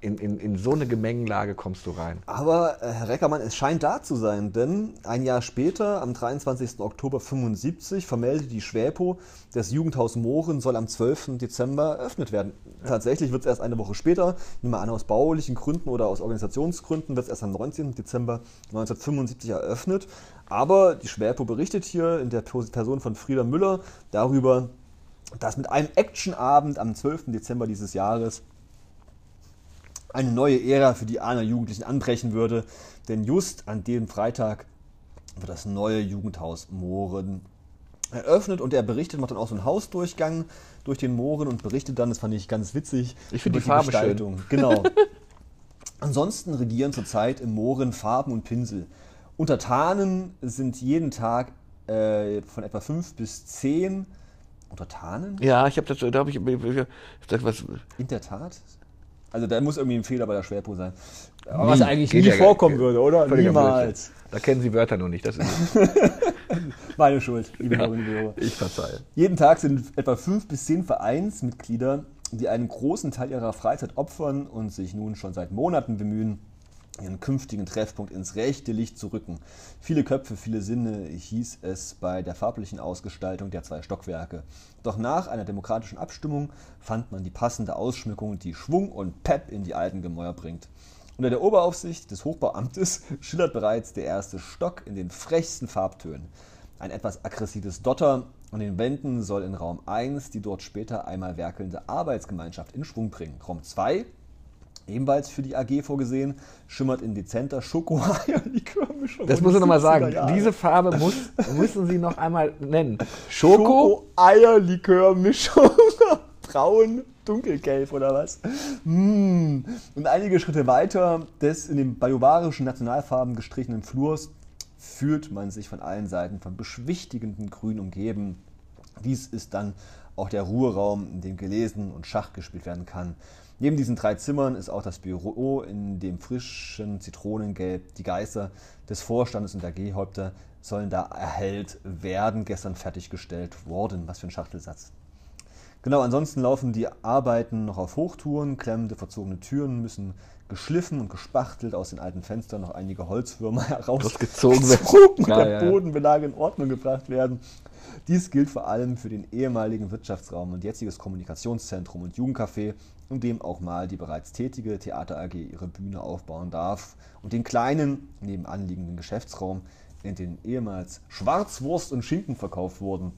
in, in, in so eine Gemengenlage kommst du rein. Aber äh, Herr Reckermann, es scheint da zu sein, denn ein Jahr später, am 23. Oktober 75, vermeldet die Schwäpo, das Jugendhaus Mohren soll am 12. Dezember eröffnet werden. Ja. Tatsächlich wird es erst eine Woche später, nehmen wir an, aus baulichen Gründen oder aus Organisationsgründen, wird es erst am 19. Dezember 1975 eröffnet. Aber die Schwäpo berichtet hier in der Person von Frieda Müller darüber, dass mit einem Actionabend am 12. Dezember dieses Jahres eine neue Ära für die Ahner Jugendlichen anbrechen würde. Denn just an dem Freitag wird das neue Jugendhaus Mohren eröffnet und er berichtet, macht dann auch so einen Hausdurchgang durch den Mohren und berichtet dann, das fand ich ganz witzig, ich finde die, die Farbe Gestaltung. Schön. Genau. Ansonsten regieren zurzeit im Mohren Farben und Pinsel. Untertanen sind jeden Tag äh, von etwa fünf bis zehn Untertanen? Ja, ich habe das, da habe ich, ich, ich, was. In der Tat? Also da muss irgendwie ein Fehler bei der Schwerpo sein. Nie. Was eigentlich Geht nie ja vorkommen würde, oder? Niemals. Da kennen Sie Wörter noch nicht. Das ist Meine Schuld, liebe ja, Ich verzeihe. Jeden Tag sind etwa fünf bis zehn Vereinsmitglieder, die einen großen Teil ihrer Freizeit opfern und sich nun schon seit Monaten bemühen, ihren künftigen Treffpunkt ins rechte Licht zu rücken. Viele Köpfe, viele Sinne hieß es bei der farblichen Ausgestaltung der zwei Stockwerke. Doch nach einer demokratischen Abstimmung fand man die passende Ausschmückung, die Schwung und Pep in die alten Gemäuer bringt. Unter der Oberaufsicht des Hochbauamtes schillert bereits der erste Stock in den frechsten Farbtönen. Ein etwas aggressives Dotter an den Wänden soll in Raum 1 die dort später einmal werkelnde Arbeitsgemeinschaft in Schwung bringen. Raum 2 ebenfalls für die AG vorgesehen, schimmert in dezenter Schoko-Eierlikörmischung. Das muss ich nochmal sagen. Jahre. Diese Farbe muss, müssen Sie noch einmal nennen. Schoko, Schoko-Eierlikörmischung. Braun, dunkelgelb oder was? Mm. Und einige Schritte weiter des in den bajuwarischen Nationalfarben gestrichenen Flurs fühlt man sich von allen Seiten von beschwichtigenden Grün umgeben. Dies ist dann auch der Ruheraum, in dem gelesen und Schach gespielt werden kann. Neben diesen drei Zimmern ist auch das Büro in dem frischen Zitronengelb. Die Geister des Vorstandes und der Gehäupter sollen da erhellt werden, gestern fertiggestellt worden. Was für ein Schachtelsatz. Genau, ansonsten laufen die Arbeiten noch auf Hochtouren, klemmende, verzogene Türen müssen geschliffen und gespachtelt, aus den alten Fenstern noch einige Holzwürmer herausgezogen werden und ja, der Bodenbelag in Ordnung gebracht werden. Dies gilt vor allem für den ehemaligen Wirtschaftsraum und jetziges Kommunikationszentrum und Jugendcafé, in dem auch mal die bereits tätige Theater AG ihre Bühne aufbauen darf und den kleinen, nebenan liegenden Geschäftsraum, in den ehemals Schwarzwurst und Schinken verkauft wurden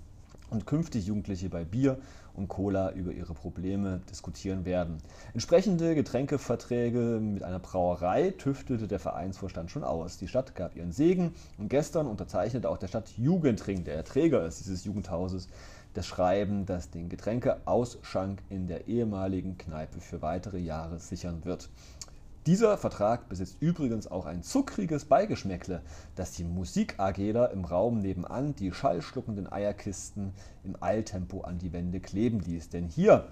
und künftig Jugendliche bei Bier und Cola über ihre Probleme diskutieren werden. Entsprechende Getränkeverträge mit einer Brauerei tüftelte der Vereinsvorstand schon aus. Die Stadt gab ihren Segen und gestern unterzeichnete auch der Stadt Jugendring, der Träger ist dieses Jugendhauses, das Schreiben, das den Getränkeausschank in der ehemaligen Kneipe für weitere Jahre sichern wird. Dieser Vertrag besitzt übrigens auch ein zuckriges Beigeschmäckle, das die Musik-AGler im Raum nebenan die schallschluckenden Eierkisten im Eiltempo an die Wände kleben ließ. Denn hier,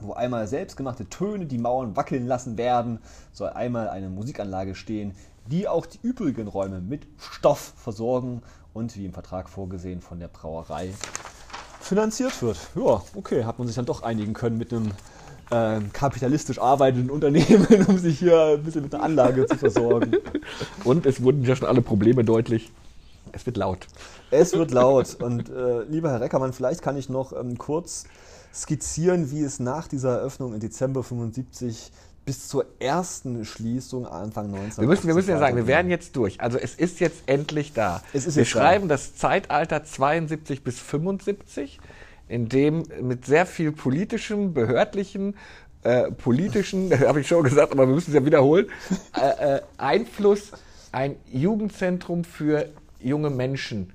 wo einmal selbstgemachte Töne die Mauern wackeln lassen werden, soll einmal eine Musikanlage stehen, die auch die übrigen Räume mit Stoff versorgen und wie im Vertrag vorgesehen von der Brauerei finanziert wird. Ja, okay, hat man sich dann doch einigen können mit einem äh, kapitalistisch arbeitenden Unternehmen, um sich hier ein bisschen mit der Anlage zu versorgen. Und es wurden ja schon alle Probleme deutlich. Es wird laut. Es wird laut. Und äh, lieber Herr Reckermann, vielleicht kann ich noch ähm, kurz skizzieren, wie es nach dieser Eröffnung im Dezember 75 bis zur ersten Schließung Anfang 19. Wir müssen, wir müssen ja sagen, wir werden jetzt durch. Also es ist jetzt endlich da. wir schreiben da. das Zeitalter 72 bis 75 in dem mit sehr viel politischem, behördlichen, äh, politischen, habe ich schon gesagt, aber wir müssen es ja wiederholen, äh, äh, Einfluss ein Jugendzentrum für junge Menschen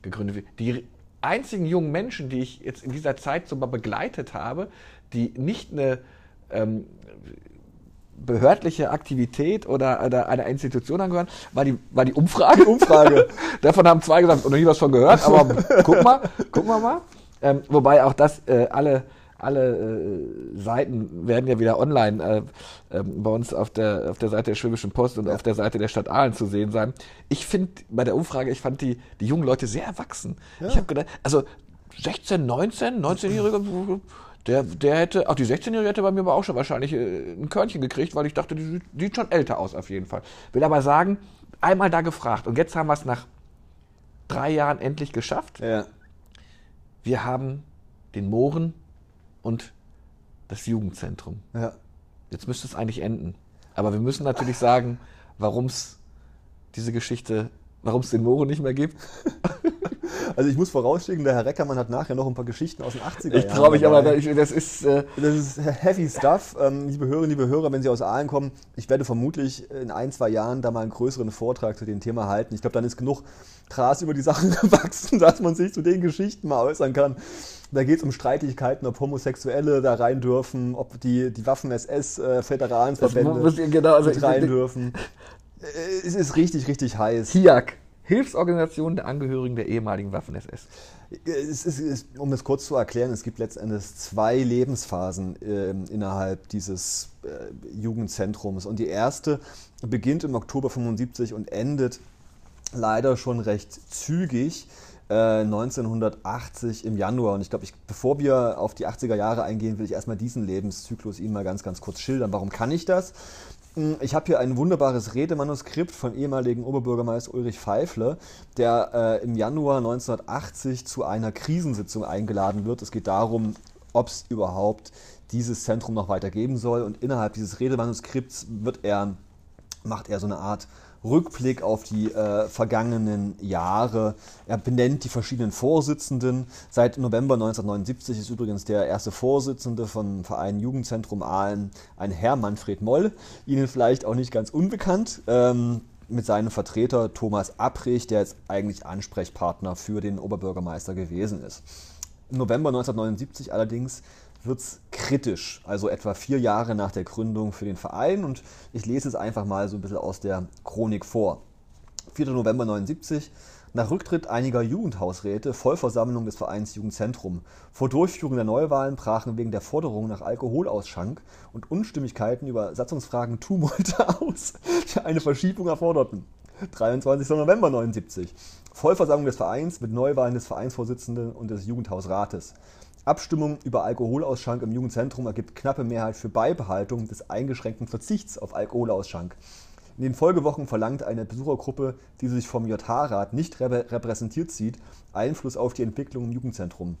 gegründet wird. Die einzigen jungen Menschen, die ich jetzt in dieser Zeit so mal begleitet habe, die nicht eine ähm, behördliche Aktivität oder, oder einer Institution angehören, war die, war die Umfrage. Umfrage. Davon haben zwei gesagt, noch nie was von gehört, aber guck mal, gucken wir mal. Ähm, wobei auch das äh, alle alle äh, Seiten werden ja wieder online äh, äh, bei uns auf der, auf der Seite der Schwäbischen Post und ja. auf der Seite der Stadt Aalen zu sehen sein. Ich finde bei der Umfrage, ich fand die, die jungen Leute sehr erwachsen. Ja. Ich habe gedacht, also 16, 19, 19-Jährige, der, der hätte, auch die 16-Jährige hätte bei mir aber auch schon wahrscheinlich äh, ein Körnchen gekriegt, weil ich dachte, die sieht schon älter aus auf jeden Fall. Will aber sagen, einmal da gefragt und jetzt haben wir es nach drei Jahren endlich geschafft. Ja wir haben den Mooren und das Jugendzentrum. Ja. Jetzt müsste es eigentlich enden. Aber wir müssen natürlich sagen, warum es diese Geschichte, warum es den Mooren nicht mehr gibt. Also ich muss vorausschicken, der Herr Reckermann hat nachher noch ein paar Geschichten aus den 80er Jahren. Ich traue mich aber, das ist... Äh das ist heavy stuff. Ähm, liebe Hörerinnen, liebe Hörer, wenn Sie aus Aalen kommen, ich werde vermutlich in ein, zwei Jahren da mal einen größeren Vortrag zu dem Thema halten. Ich glaube, dann ist genug Gras über die Sachen gewachsen, dass man sich zu den Geschichten mal äußern kann. Da geht es um Streitigkeiten, ob Homosexuelle da rein dürfen, ob die, die Waffen-SS-Veteranensverbände äh, genau, also rein dürfen. Es ist richtig, richtig heiß. HIAC. Hilfsorganisation der Angehörigen der ehemaligen Waffen-SS. Um es kurz zu erklären, es gibt letztendlich zwei Lebensphasen äh, innerhalb dieses äh, Jugendzentrums. Und die erste beginnt im Oktober 75 und endet leider schon recht zügig. 1980 äh, im Januar. Und ich glaube, bevor wir auf die 80er Jahre eingehen, will ich erstmal diesen Lebenszyklus Ihnen mal ganz, ganz kurz schildern. Warum kann ich das? Ich habe hier ein wunderbares Redemanuskript von ehemaligen Oberbürgermeister Ulrich Pfeifle, der äh, im Januar 1980 zu einer Krisensitzung eingeladen wird. Es geht darum, ob es überhaupt dieses Zentrum noch weiter geben soll. Und innerhalb dieses Redemanuskripts wird er, macht er so eine Art Rückblick auf die äh, vergangenen Jahre. Er benennt die verschiedenen Vorsitzenden. Seit November 1979 ist übrigens der erste Vorsitzende vom Verein Jugendzentrum Aalen ein Herr Manfred Moll, Ihnen vielleicht auch nicht ganz unbekannt. Ähm, mit seinem Vertreter Thomas Abrich, der jetzt eigentlich Ansprechpartner für den Oberbürgermeister gewesen ist. Im November 1979 allerdings wird es kritisch, also etwa vier Jahre nach der Gründung für den Verein. Und ich lese es einfach mal so ein bisschen aus der Chronik vor. 4. November 1979. Nach Rücktritt einiger Jugendhausräte Vollversammlung des Vereins Jugendzentrum. Vor Durchführung der Neuwahlen brachen wegen der Forderung nach Alkoholausschank und Unstimmigkeiten über Satzungsfragen Tumulte aus, die eine Verschiebung erforderten. 23. November 79. Vollversammlung des Vereins mit Neuwahlen des Vereinsvorsitzenden und des Jugendhausrates. Abstimmung über Alkoholausschank im Jugendzentrum ergibt knappe Mehrheit für Beibehaltung des eingeschränkten Verzichts auf Alkoholausschank. In den Folgewochen verlangt eine Besuchergruppe, die sich vom JH-Rat nicht repräsentiert sieht, Einfluss auf die Entwicklung im Jugendzentrum.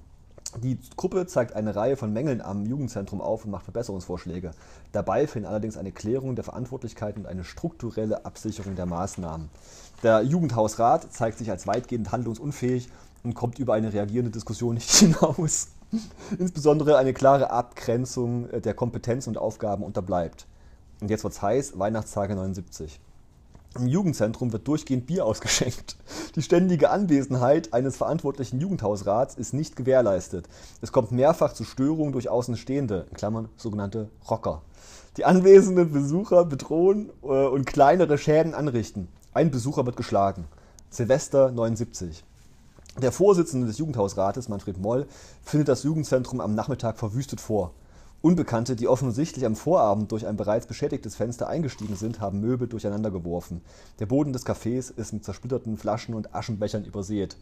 Die Gruppe zeigt eine Reihe von Mängeln am Jugendzentrum auf und macht Verbesserungsvorschläge. Dabei fehlen allerdings eine Klärung der Verantwortlichkeiten und eine strukturelle Absicherung der Maßnahmen. Der Jugendhausrat zeigt sich als weitgehend handlungsunfähig und kommt über eine reagierende Diskussion nicht hinaus. Insbesondere eine klare Abgrenzung der Kompetenzen und Aufgaben unterbleibt. Und jetzt wird es heiß, Weihnachtstage 79. Im Jugendzentrum wird durchgehend Bier ausgeschenkt. Die ständige Anwesenheit eines verantwortlichen Jugendhausrats ist nicht gewährleistet. Es kommt mehrfach zu Störungen durch Außenstehende, in Klammern sogenannte Rocker. Die anwesenden Besucher bedrohen äh, und kleinere Schäden anrichten. Ein Besucher wird geschlagen. Silvester 79. Der Vorsitzende des Jugendhausrates, Manfred Moll, findet das Jugendzentrum am Nachmittag verwüstet vor. Unbekannte, die offensichtlich am Vorabend durch ein bereits beschädigtes Fenster eingestiegen sind, haben Möbel durcheinander geworfen. Der Boden des Cafés ist mit zersplitterten Flaschen und Aschenbechern übersät.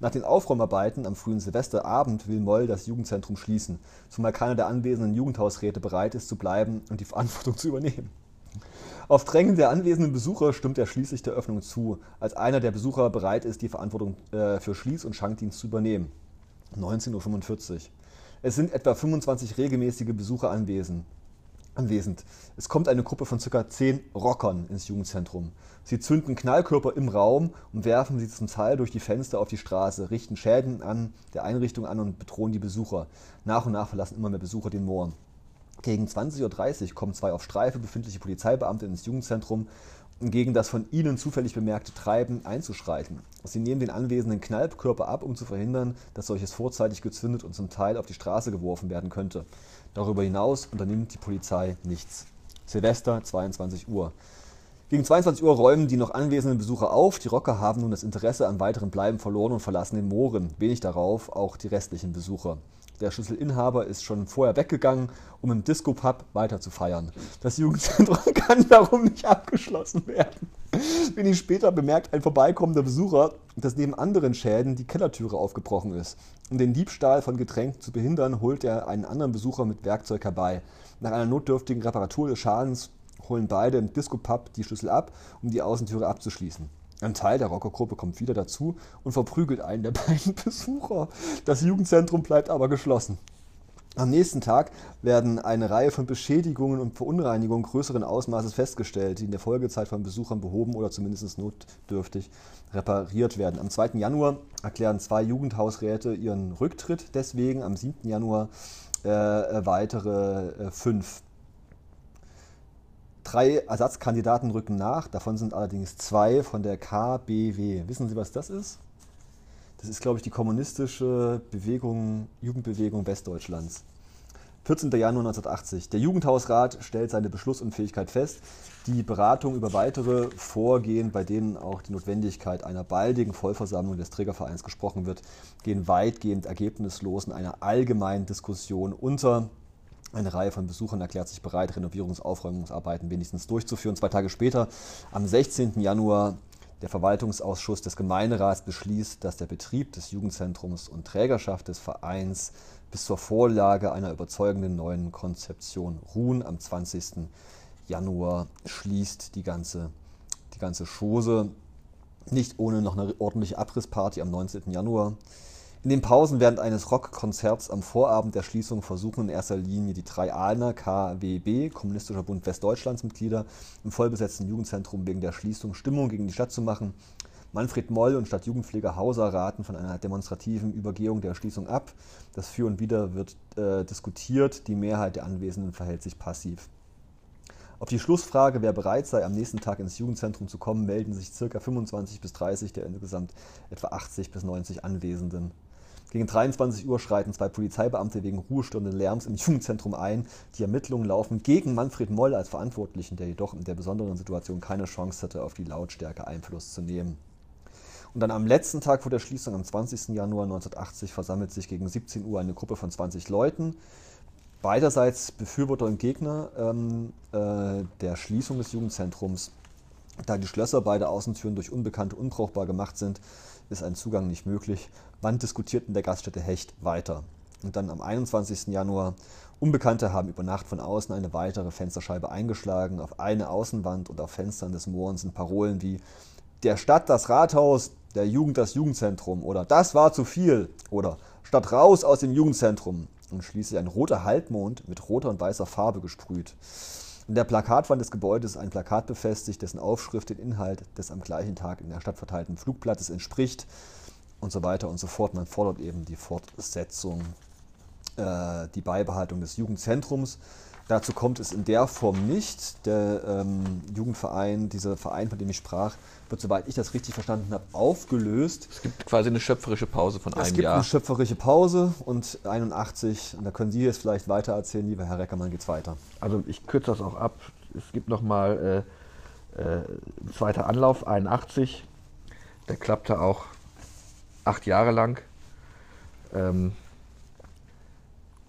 Nach den Aufräumarbeiten am frühen Silvesterabend will Moll das Jugendzentrum schließen, zumal keiner der anwesenden Jugendhausräte bereit ist zu bleiben und die Verantwortung zu übernehmen. Auf Drängen der anwesenden Besucher stimmt er schließlich der Öffnung zu, als einer der Besucher bereit ist, die Verantwortung äh, für Schließ- und Schankdienst zu übernehmen. 19.45 Uhr. Es sind etwa 25 regelmäßige Besucher anwesend. Anwesend. Es kommt eine Gruppe von ca. 10 Rockern ins Jugendzentrum. Sie zünden Knallkörper im Raum und werfen sie zum Teil durch die Fenster auf die Straße, richten Schäden an der Einrichtung an und bedrohen die Besucher. Nach und nach verlassen immer mehr Besucher den Moor. Gegen 20.30 Uhr kommen zwei auf Streife befindliche Polizeibeamte ins Jugendzentrum gegen das von ihnen zufällig bemerkte Treiben einzuschreiten. Sie nehmen den anwesenden Knallkörper ab, um zu verhindern, dass solches vorzeitig gezündet und zum Teil auf die Straße geworfen werden könnte. Darüber hinaus unternimmt die Polizei nichts. Silvester, 22 Uhr. Gegen 22 Uhr räumen die noch anwesenden Besucher auf. Die Rocker haben nun das Interesse am weiteren Bleiben verloren und verlassen den Mooren. Wenig darauf auch die restlichen Besucher. Der Schlüsselinhaber ist schon vorher weggegangen, um im Disco-Pub weiter zu feiern. Das Jugendzentrum kann darum nicht abgeschlossen werden. Wenig später bemerkt ein vorbeikommender Besucher, dass neben anderen Schäden die Kellertüre aufgebrochen ist. Um den Diebstahl von Getränken zu behindern, holt er einen anderen Besucher mit Werkzeug herbei. Nach einer notdürftigen Reparatur des Schadens holen beide im Disco-Pub die Schlüssel ab, um die Außentüre abzuschließen. Ein Teil der Rockergruppe kommt wieder dazu und verprügelt einen der beiden Besucher. Das Jugendzentrum bleibt aber geschlossen. Am nächsten Tag werden eine Reihe von Beschädigungen und Verunreinigungen größeren Ausmaßes festgestellt, die in der Folgezeit von Besuchern behoben oder zumindest notdürftig repariert werden. Am 2. Januar erklären zwei Jugendhausräte ihren Rücktritt deswegen, am 7. Januar äh, weitere äh, fünf. Drei Ersatzkandidaten rücken nach, davon sind allerdings zwei von der KBW. Wissen Sie, was das ist? Das ist, glaube ich, die kommunistische Bewegung, Jugendbewegung Westdeutschlands. 14. Januar 1980. Der Jugendhausrat stellt seine Beschlussunfähigkeit fest. Die Beratung über weitere Vorgehen, bei denen auch die Notwendigkeit einer baldigen Vollversammlung des Trägervereins gesprochen wird, gehen weitgehend ergebnislos in einer allgemeinen Diskussion unter. Eine Reihe von Besuchern erklärt sich bereit, Renovierungs- Aufräumungsarbeiten wenigstens durchzuführen. Zwei Tage später, am 16. Januar, der Verwaltungsausschuss des Gemeinderats beschließt, dass der Betrieb des Jugendzentrums und Trägerschaft des Vereins bis zur Vorlage einer überzeugenden neuen Konzeption ruhen. Am 20. Januar schließt die ganze, die ganze Chose. Nicht ohne noch eine ordentliche Abrissparty am 19. Januar. In den Pausen während eines Rockkonzerts am Vorabend der Schließung versuchen in erster Linie die drei Ahlner KWB, Kommunistischer Bund Westdeutschlands Mitglieder, im vollbesetzten Jugendzentrum wegen der Schließung Stimmung gegen die Stadt zu machen. Manfred Moll und Stadtjugendpfleger Hauser raten von einer demonstrativen Übergehung der Schließung ab. Das Für und Wider wird äh, diskutiert, die Mehrheit der Anwesenden verhält sich passiv. Auf die Schlussfrage, wer bereit sei, am nächsten Tag ins Jugendzentrum zu kommen, melden sich ca. 25 bis 30 der insgesamt etwa 80 bis 90 Anwesenden. Gegen 23 Uhr schreiten zwei Polizeibeamte wegen ruhestörenden Lärms im Jugendzentrum ein. Die Ermittlungen laufen gegen Manfred Moll als Verantwortlichen, der jedoch in der besonderen Situation keine Chance hatte, auf die Lautstärke Einfluss zu nehmen. Und dann am letzten Tag vor der Schließung, am 20. Januar 1980, versammelt sich gegen 17 Uhr eine Gruppe von 20 Leuten. Beiderseits Befürworter und Gegner ähm, äh, der Schließung des Jugendzentrums. Da die Schlösser beider Außentüren durch Unbekannte unbrauchbar gemacht sind, ist ein Zugang nicht möglich. Wann diskutiert in der Gaststätte Hecht weiter? Und dann am 21. Januar, Unbekannte haben über Nacht von außen eine weitere Fensterscheibe eingeschlagen. Auf eine Außenwand und auf Fenstern des Moorens sind Parolen wie der Stadt das Rathaus, der Jugend das Jugendzentrum oder das war zu viel oder Stadt raus aus dem Jugendzentrum und schließlich ein roter Halbmond mit roter und weißer Farbe gesprüht. In der Plakatwand des Gebäudes ein Plakat befestigt, dessen Aufschrift den Inhalt des am gleichen Tag in der Stadt verteilten Flugplatzes entspricht und so weiter und so fort. Man fordert eben die Fortsetzung, äh, die Beibehaltung des Jugendzentrums. Dazu kommt es in der Form nicht. Der ähm, Jugendverein, dieser Verein, von dem ich sprach, wird, soweit ich das richtig verstanden habe, aufgelöst. Es gibt quasi eine schöpferische Pause von einem Jahr. Es gibt eine schöpferische Pause und 81, und da können Sie jetzt vielleicht weiter erzählen, lieber Herr Reckermann, geht es weiter. Also ich kürze das auch ab. Es gibt nochmal äh, äh, ein zweiter Anlauf, 81. Der klappte auch acht Jahre lang. Ähm,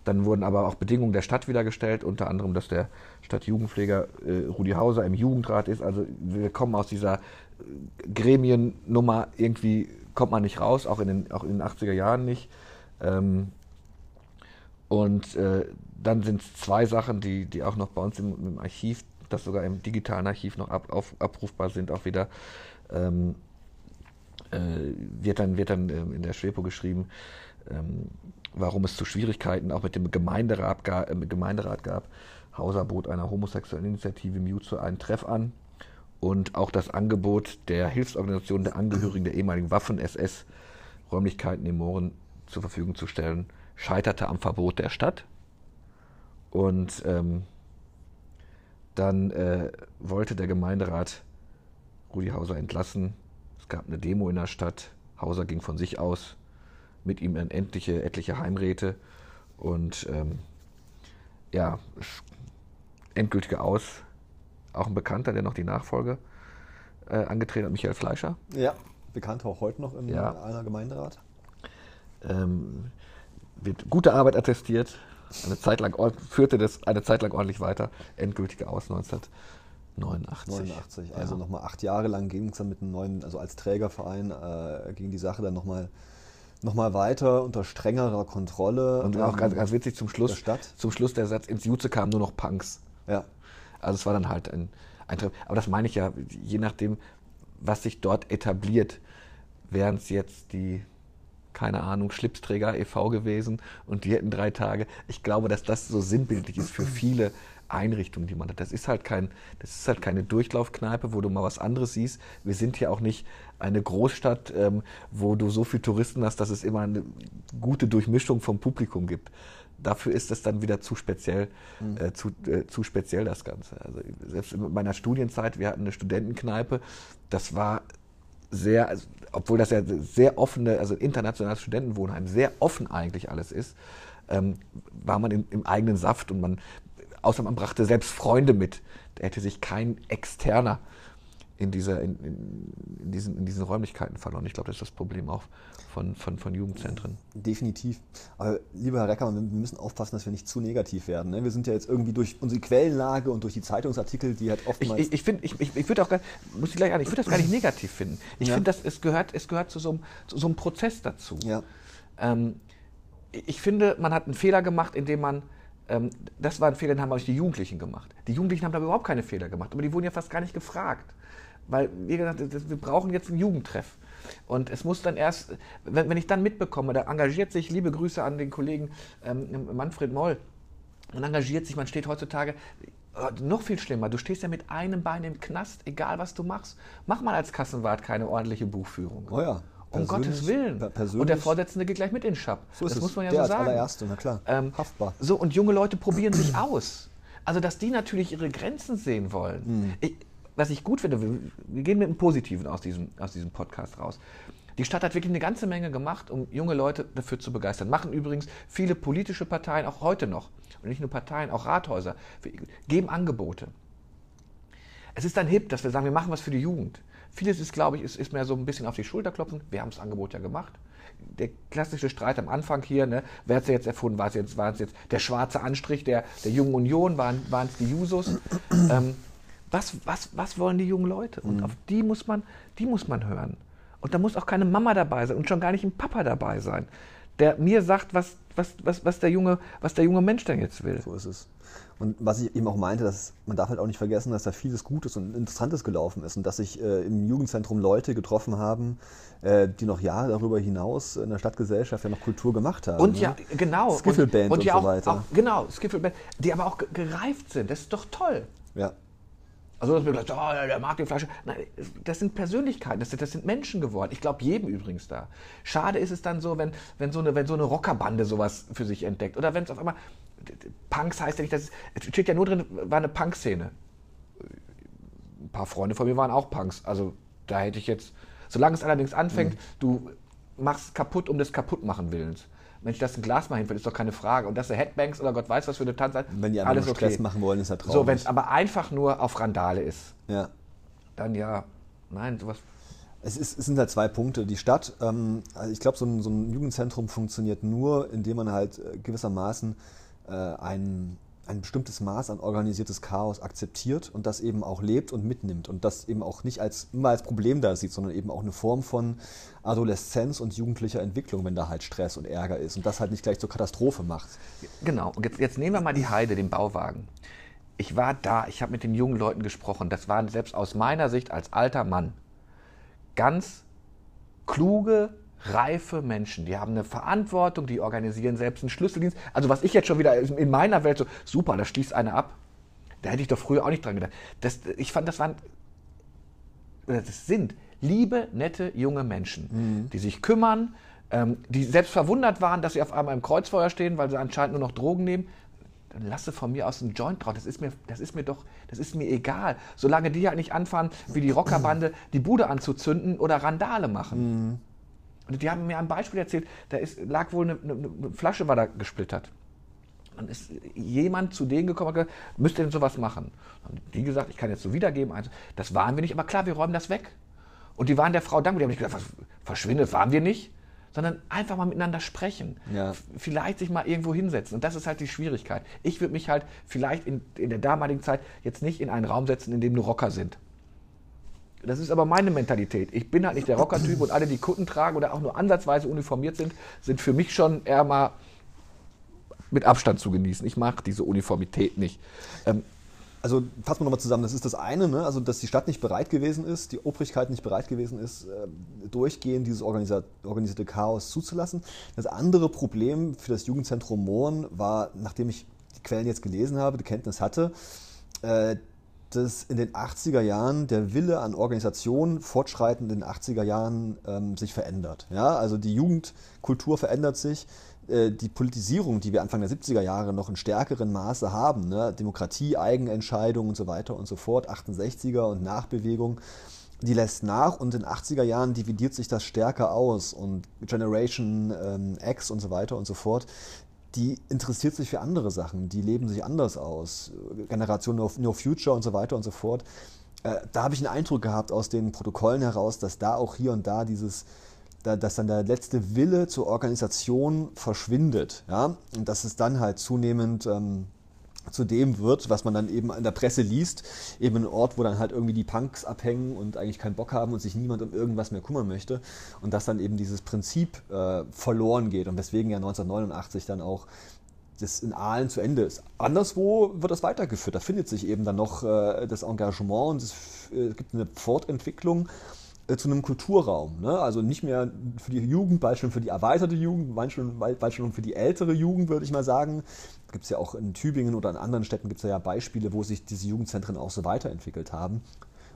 dann wurden aber auch Bedingungen der Stadt wiedergestellt, unter anderem, dass der Stadtjugendpfleger äh, Rudi Hauser im Jugendrat ist. Also wir kommen aus dieser äh, Gremiennummer, irgendwie kommt man nicht raus, auch in den, auch in den 80er Jahren nicht. Ähm, und äh, dann sind es zwei Sachen, die, die auch noch bei uns im, im, Archiv, das sogar im digitalen Archiv noch ab, auf, abrufbar sind, auch wieder. Ähm, äh, wird dann, wird dann ähm, in der Schwepo geschrieben, ähm, warum es zu Schwierigkeiten auch mit dem Gemeinderat, gab. Äh, Gemeinderat gab. Hauser bot einer homosexuellen Initiative Mute einen Treff an und auch das Angebot der Hilfsorganisation der Angehörigen der ehemaligen Waffen-SS Räumlichkeiten im Mooren zur Verfügung zu stellen, scheiterte am Verbot der Stadt. Und ähm, dann äh, wollte der Gemeinderat Rudi Hauser entlassen. Es gab eine Demo in der Stadt. Hauser ging von sich aus mit ihm dann endliche, etliche Heimräte und ähm, ja, endgültige Aus. Auch ein Bekannter, der noch die Nachfolge äh, angetreten hat, Michael Fleischer. Ja, Bekannter auch heute noch im ja. einer Gemeinderat. Ähm, wird gute Arbeit attestiert. Eine Zeit lang führte das eine Zeit lang ordentlich weiter. Endgültige Aus 1989. 89, also ja. nochmal acht Jahre lang ging es dann mit einem neuen, also als Trägerverein äh, ging die Sache dann nochmal nochmal weiter unter strengerer Kontrolle. Und auch ganz, ganz witzig zum Schluss, der zum Schluss der Satz, ins Jutze kamen nur noch Punks. Ja. Also es war dann halt ein, ein Aber das meine ich ja, je nachdem, was sich dort etabliert, wären es jetzt die, keine Ahnung, Schlipsträger e.V. gewesen und die hätten drei Tage. Ich glaube, dass das so sinnbildlich ist für viele Einrichtung, die man hat. Das ist halt kein, das ist halt keine Durchlaufkneipe, wo du mal was anderes siehst. Wir sind hier auch nicht eine Großstadt, ähm, wo du so viele Touristen hast, dass es immer eine gute Durchmischung vom Publikum gibt. Dafür ist es dann wieder zu speziell, mhm. äh, zu, äh, zu speziell das Ganze. Also selbst in meiner Studienzeit, wir hatten eine Studentenkneipe, das war sehr, also, obwohl das ja sehr offene, also internationales Studentenwohnheim, sehr offen eigentlich alles ist, ähm, war man in, im eigenen Saft und man, außer man brachte selbst Freunde mit. Da hätte sich kein Externer in, dieser, in, in, diesen, in diesen Räumlichkeiten verloren. Ich glaube, das ist das Problem auch von, von, von Jugendzentren. Definitiv. Aber lieber Herr Reckermann, wir müssen aufpassen, dass wir nicht zu negativ werden. Ne? Wir sind ja jetzt irgendwie durch unsere Quellenlage und durch die Zeitungsartikel, die halt oftmals. Ich, ich, ich finde, ich, ich, ich würde auch, muss ich gleich an, ich würde das gar nicht negativ finden. Ich ja. finde, es gehört, es gehört zu so einem, zu so einem Prozess dazu. Ja. Ähm, ich finde, man hat einen Fehler gemacht, indem man ähm, das war ein Fehler, den haben die Jugendlichen gemacht. Die Jugendlichen haben da überhaupt keine Fehler gemacht, aber die wurden ja fast gar nicht gefragt. Weil, wie gesagt, wir brauchen jetzt einen Jugendtreff. Und es muss dann erst, wenn, wenn ich dann mitbekomme, da engagiert sich, liebe Grüße an den Kollegen ähm, Manfred Moll, man engagiert sich, man steht heutzutage, oh, noch viel schlimmer, du stehst ja mit einem Bein im Knast, egal was du machst. Mach mal als Kassenwart keine ordentliche Buchführung. Oh ja. Um Gottes Willen. Und der Vorsitzende geht gleich mit in den Schab. So das muss man ja der so sagen. Als allererste, na klar. Ähm, Haftbar. So, und junge Leute probieren sich aus. Also, dass die natürlich ihre Grenzen sehen wollen. Mhm. Ich, was ich gut finde, wir, wir gehen mit einem Positiven aus diesem, aus diesem Podcast raus. Die Stadt hat wirklich eine ganze Menge gemacht, um junge Leute dafür zu begeistern. Machen übrigens viele politische Parteien auch heute noch. Und nicht nur Parteien, auch Rathäuser. Geben Angebote. es ist dann hip, dass wir sagen, wir machen was für die Jugend. Vieles ist, glaube ich, ist, ist mehr so ein bisschen auf die Schulter klopfen. Wir haben das Angebot ja gemacht. Der klassische Streit am Anfang hier, ne? wer hat es jetzt erfunden? War es jetzt, jetzt der schwarze Anstrich der, der Jungen Union? Waren, waren es die Jusos? ähm, was, was, was wollen die jungen Leute? Und mhm. auf die muss, man, die muss man hören. Und da muss auch keine Mama dabei sein und schon gar nicht ein Papa dabei sein, der mir sagt, was, was, was, was, der, junge, was der junge Mensch denn jetzt will. So ist es. Und was ich eben auch meinte, dass man darf halt auch nicht vergessen, dass da vieles Gutes und Interessantes gelaufen ist und dass sich äh, im Jugendzentrum Leute getroffen haben, äh, die noch Jahre darüber hinaus in der Stadtgesellschaft ja noch Kultur gemacht haben. Und ne? ja, genau. Skiffelband und, und, und, ja so auch, weiter. Auch, genau, Skiffelband, die aber auch gereift sind. Das ist doch toll. Ja. Also, dass wir gesagt oh, der mag die Flasche. Nein, das sind Persönlichkeiten, das sind, das sind Menschen geworden. Ich glaube, jedem übrigens da. Schade ist es dann so, wenn, wenn, so, eine, wenn so eine Rockerbande sowas für sich entdeckt. Oder wenn es auf einmal. Punks heißt ja nicht, das es steht ja nur drin, war eine Punk-Szene. Ein paar Freunde von mir waren auch Punks. Also, da hätte ich jetzt. Solange es allerdings anfängt, mhm. du machst kaputt um des Kaputtmachen Willens. Mensch, dass ein Glas mal hinfällt, ist doch keine Frage. Und dass er Headbanks oder Gott weiß was für eine Tanzart. Wenn die alles okay. Stress machen wollen, ist er traurig. So, wenn es aber einfach nur auf Randale ist, ja. dann ja, nein, sowas. Es, ist, es sind halt zwei Punkte. Die Stadt, ähm, also ich glaube, so ein, so ein Jugendzentrum funktioniert nur, indem man halt äh, gewissermaßen äh, einen ein bestimmtes Maß an organisiertes Chaos akzeptiert und das eben auch lebt und mitnimmt und das eben auch nicht als immer als Problem da sieht, sondern eben auch eine Form von Adoleszenz und jugendlicher Entwicklung, wenn da halt Stress und Ärger ist und das halt nicht gleich zur Katastrophe macht. Genau. Und jetzt, jetzt nehmen wir mal die Heide, den Bauwagen. Ich war da, ich habe mit den jungen Leuten gesprochen. Das waren selbst aus meiner Sicht als alter Mann ganz kluge, reife Menschen, die haben eine Verantwortung, die organisieren selbst einen Schlüsseldienst. Also was ich jetzt schon wieder in meiner Welt so, super, da schließt einer ab. Da hätte ich doch früher auch nicht dran gedacht. Das, ich fand, das waren, das sind liebe, nette, junge Menschen, mhm. die sich kümmern, ähm, die selbst verwundert waren, dass sie auf einmal im Kreuzfeuer stehen, weil sie anscheinend nur noch Drogen nehmen. Dann lasse von mir aus einen Joint drauf. Das ist mir, das ist mir doch, das ist mir egal. Solange die halt nicht anfangen, wie die Rockerbande die Bude anzuzünden oder Randale machen. Mhm. Und die haben mir ein Beispiel erzählt, da ist, lag wohl eine, eine, eine Flasche war da gesplittert. Dann ist jemand zu denen gekommen und gesagt, müsst ihr denn sowas machen? Dann haben die gesagt, ich kann jetzt so wiedergeben. Also, das waren wir nicht, aber klar, wir räumen das weg. Und die waren der Frau dankbar. Die haben nicht gesagt, verschwindet, waren wir nicht. Sondern einfach mal miteinander sprechen. Ja. Vielleicht sich mal irgendwo hinsetzen. Und das ist halt die Schwierigkeit. Ich würde mich halt vielleicht in, in der damaligen Zeit jetzt nicht in einen Raum setzen, in dem nur Rocker sind. Das ist aber meine Mentalität. Ich bin halt nicht der Rocker-Typ und alle, die Kutten tragen oder auch nur ansatzweise uniformiert sind, sind für mich schon eher mal mit Abstand zu genießen. Ich mag diese Uniformität nicht. Ähm, also fassen wir nochmal zusammen, das ist das eine, ne? also dass die Stadt nicht bereit gewesen ist, die Obrigkeit nicht bereit gewesen ist, äh, durchgehend dieses organisierte Chaos zuzulassen. Das andere Problem für das Jugendzentrum Mohren war, nachdem ich die Quellen jetzt gelesen habe, die Kenntnis hatte, äh, dass in den 80er Jahren der Wille an Organisation fortschreitend in den 80er Jahren ähm, sich verändert. Ja, also die Jugendkultur verändert sich. Äh, die Politisierung, die wir Anfang der 70er Jahre noch in stärkerem Maße haben, ne? Demokratie, Eigenentscheidung und so weiter und so fort, 68er und Nachbewegung, die lässt nach und in den 80er Jahren dividiert sich das stärker aus und Generation ähm, X und so weiter und so fort die interessiert sich für andere Sachen, die leben sich anders aus. Generation No, no Future und so weiter und so fort. Äh, da habe ich einen Eindruck gehabt aus den Protokollen heraus, dass da auch hier und da dieses, da, dass dann der letzte Wille zur Organisation verschwindet. Ja? Und dass es dann halt zunehmend ähm, zu dem wird, was man dann eben in der Presse liest, eben ein Ort, wo dann halt irgendwie die Punks abhängen und eigentlich keinen Bock haben und sich niemand um irgendwas mehr kümmern möchte und dass dann eben dieses Prinzip äh, verloren geht und weswegen ja 1989 dann auch das in Aalen zu Ende ist. Anderswo wird das weitergeführt. Da findet sich eben dann noch äh, das Engagement und es äh, gibt eine Fortentwicklung zu einem Kulturraum. Ne? Also nicht mehr für die Jugend, bald schon für die erweiterte Jugend, bald schon, bald schon für die ältere Jugend, würde ich mal sagen. Gibt es ja auch in Tübingen oder in anderen Städten gibt es ja Beispiele, wo sich diese Jugendzentren auch so weiterentwickelt haben.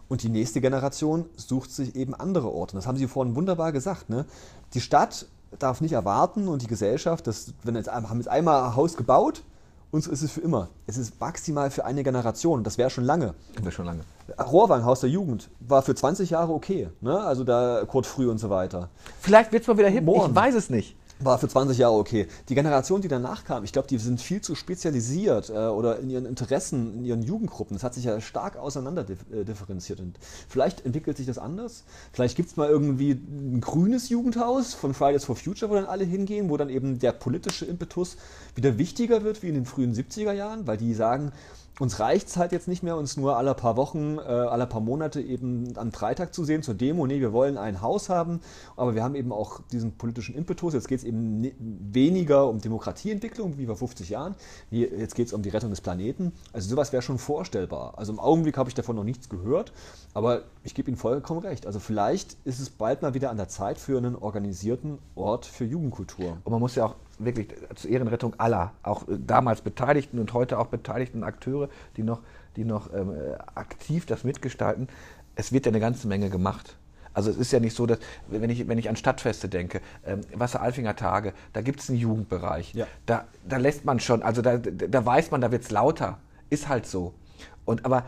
Und die nächste Generation sucht sich eben andere Orte. Das haben Sie vorhin wunderbar gesagt. Ne? Die Stadt darf nicht erwarten und die Gesellschaft, das, wenn jetzt, haben jetzt einmal ein Haus gebaut, und so ist es für immer. Es ist maximal für eine Generation. Das wäre schon lange. Das wäre schon lange. Rohrwang, Haus der Jugend, war für 20 Jahre okay. Ne? Also da Kurt Früh und so weiter. Vielleicht wird es mal wieder hip. Morgen. Ich weiß es nicht. War für 20 Jahre okay. Die Generation, die danach kam, ich glaube, die sind viel zu spezialisiert äh, oder in ihren Interessen, in ihren Jugendgruppen. Das hat sich ja stark auseinander äh, differenziert. Und vielleicht entwickelt sich das anders. Vielleicht gibt es mal irgendwie ein grünes Jugendhaus von Fridays for Future, wo dann alle hingehen, wo dann eben der politische Impetus wieder wichtiger wird wie in den frühen 70er Jahren, weil die sagen, uns reicht es halt jetzt nicht mehr, uns nur alle paar Wochen, äh, alle paar Monate eben am Freitag zu sehen zur Demo. Nee, wir wollen ein Haus haben, aber wir haben eben auch diesen politischen Impetus. Jetzt geht es eben weniger um Demokratieentwicklung wie vor 50 Jahren. Jetzt geht es um die Rettung des Planeten. Also sowas wäre schon vorstellbar. Also im Augenblick habe ich davon noch nichts gehört, aber ich gebe Ihnen vollkommen recht. Also vielleicht ist es bald mal wieder an der Zeit für einen organisierten Ort für Jugendkultur. Und man muss ja auch wirklich zur Ehrenrettung aller, auch äh, damals Beteiligten und heute auch beteiligten Akteure, die noch, die noch ähm, äh, aktiv das mitgestalten. Es wird ja eine ganze Menge gemacht. Also es ist ja nicht so, dass, wenn ich, wenn ich an Stadtfeste denke, ähm, Wasser-Alfinger Tage, da gibt es einen Jugendbereich. Ja. Da, da lässt man schon, also da, da weiß man, da wird es lauter. Ist halt so. Und aber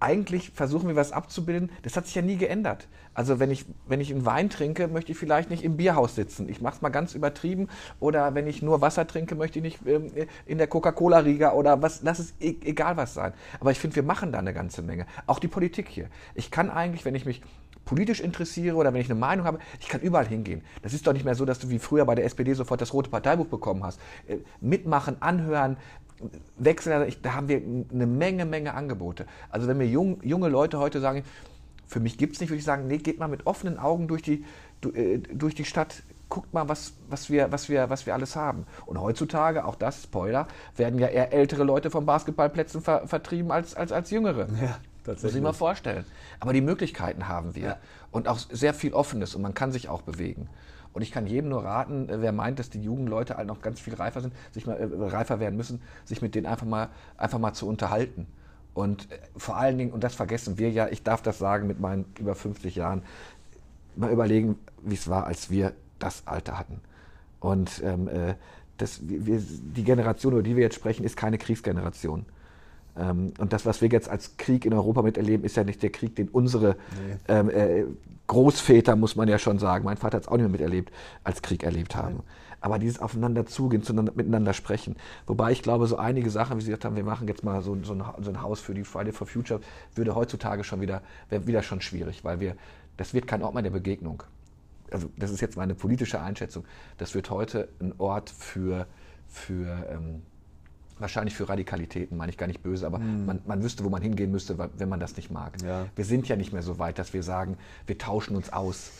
eigentlich versuchen wir was abzubilden. Das hat sich ja nie geändert. Also wenn ich, wenn ich einen Wein trinke, möchte ich vielleicht nicht im Bierhaus sitzen. Ich mache es mal ganz übertrieben. Oder wenn ich nur Wasser trinke, möchte ich nicht ähm, in der Coca-Cola-Riga oder was, lass es e egal was sein. Aber ich finde, wir machen da eine ganze Menge. Auch die Politik hier. Ich kann eigentlich, wenn ich mich politisch interessiere oder wenn ich eine Meinung habe, ich kann überall hingehen. Das ist doch nicht mehr so, dass du wie früher bei der SPD sofort das rote Parteibuch bekommen hast. Äh, mitmachen, anhören, Wechsel, da haben wir eine Menge, Menge Angebote. Also wenn mir jung, junge Leute heute sagen, für mich gibt es nicht, würde ich sagen, nee, geht mal mit offenen Augen durch die, äh, durch die Stadt, guckt mal, was, was, wir, was, wir, was wir alles haben. Und heutzutage, auch das, Spoiler, werden ja eher ältere Leute von Basketballplätzen ver, vertrieben als, als, als jüngere. Ja, tatsächlich. Muss ich mal vorstellen. Aber die Möglichkeiten haben wir. Ja. Und auch sehr viel Offenes und man kann sich auch bewegen. Und ich kann jedem nur raten, äh, wer meint, dass die jungen Leute halt noch ganz viel reifer sind, sich mal äh, reifer werden müssen, sich mit denen einfach mal, einfach mal zu unterhalten. Und äh, vor allen Dingen, und das vergessen wir ja, ich darf das sagen mit meinen über 50 Jahren, mal überlegen, wie es war, als wir das Alter hatten. Und ähm, äh, das, wir, die Generation, über die wir jetzt sprechen, ist keine Kriegsgeneration. Ähm, und das, was wir jetzt als Krieg in Europa miterleben, ist ja nicht der Krieg, den unsere nee. ähm, äh, Großväter, muss man ja schon sagen, mein Vater hat es auch nicht mehr miterlebt, als Krieg erlebt haben. Aber dieses Aufeinander zugehen, zueinander, miteinander sprechen. Wobei ich glaube, so einige Sachen, wie Sie gesagt haben, wir machen jetzt mal so, so, ein, so ein Haus für die Friday for Future, würde heutzutage schon wieder, wäre wieder schon schwierig, weil wir, das wird kein Ort mehr der Begegnung. Also das ist jetzt meine politische Einschätzung. Das wird heute ein Ort für, für ähm, wahrscheinlich für Radikalitäten, meine ich gar nicht böse, aber mm. man, man, wüsste, wo man hingehen müsste, wenn man das nicht mag. Ja. Wir sind ja nicht mehr so weit, dass wir sagen, wir tauschen uns aus.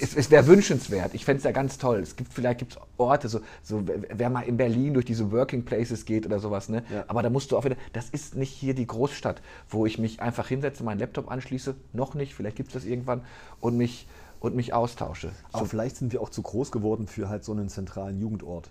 Es, es wäre wünschenswert. Ich fände es ja ganz toll. Es gibt vielleicht gibt's Orte, so, so wer mal in Berlin durch diese Working Places geht oder sowas, ne? Ja. Aber da musst du auch wieder, das ist nicht hier die Großstadt, wo ich mich einfach hinsetze, meinen Laptop anschließe, noch nicht, vielleicht gibt es das irgendwann, und mich und mich austausche. Aber so. vielleicht sind wir auch zu groß geworden für halt so einen zentralen Jugendort.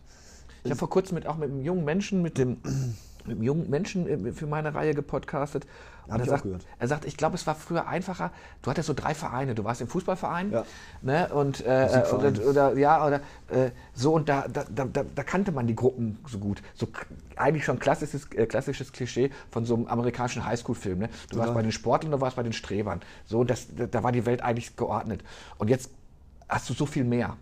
Ich habe vor kurzem mit, auch mit einem jungen Menschen, mit dem, mit einem jungen Menschen äh, für meine Reihe gepodcastet. Und er, sagt, er sagt, ich glaube, es war früher einfacher. Du hattest so drei Vereine. Du warst im Fußballverein, ja. ne? Und äh, oder, oder, ja oder äh, so und da, da, da, da, kannte man die Gruppen so gut. So eigentlich schon klassisches, äh, klassisches Klischee von so einem amerikanischen Highschool-Film. Ne? Du ja. warst bei den Sportlern, du warst bei den Strebern. So und das, da war die Welt eigentlich geordnet. Und jetzt hast du so viel mehr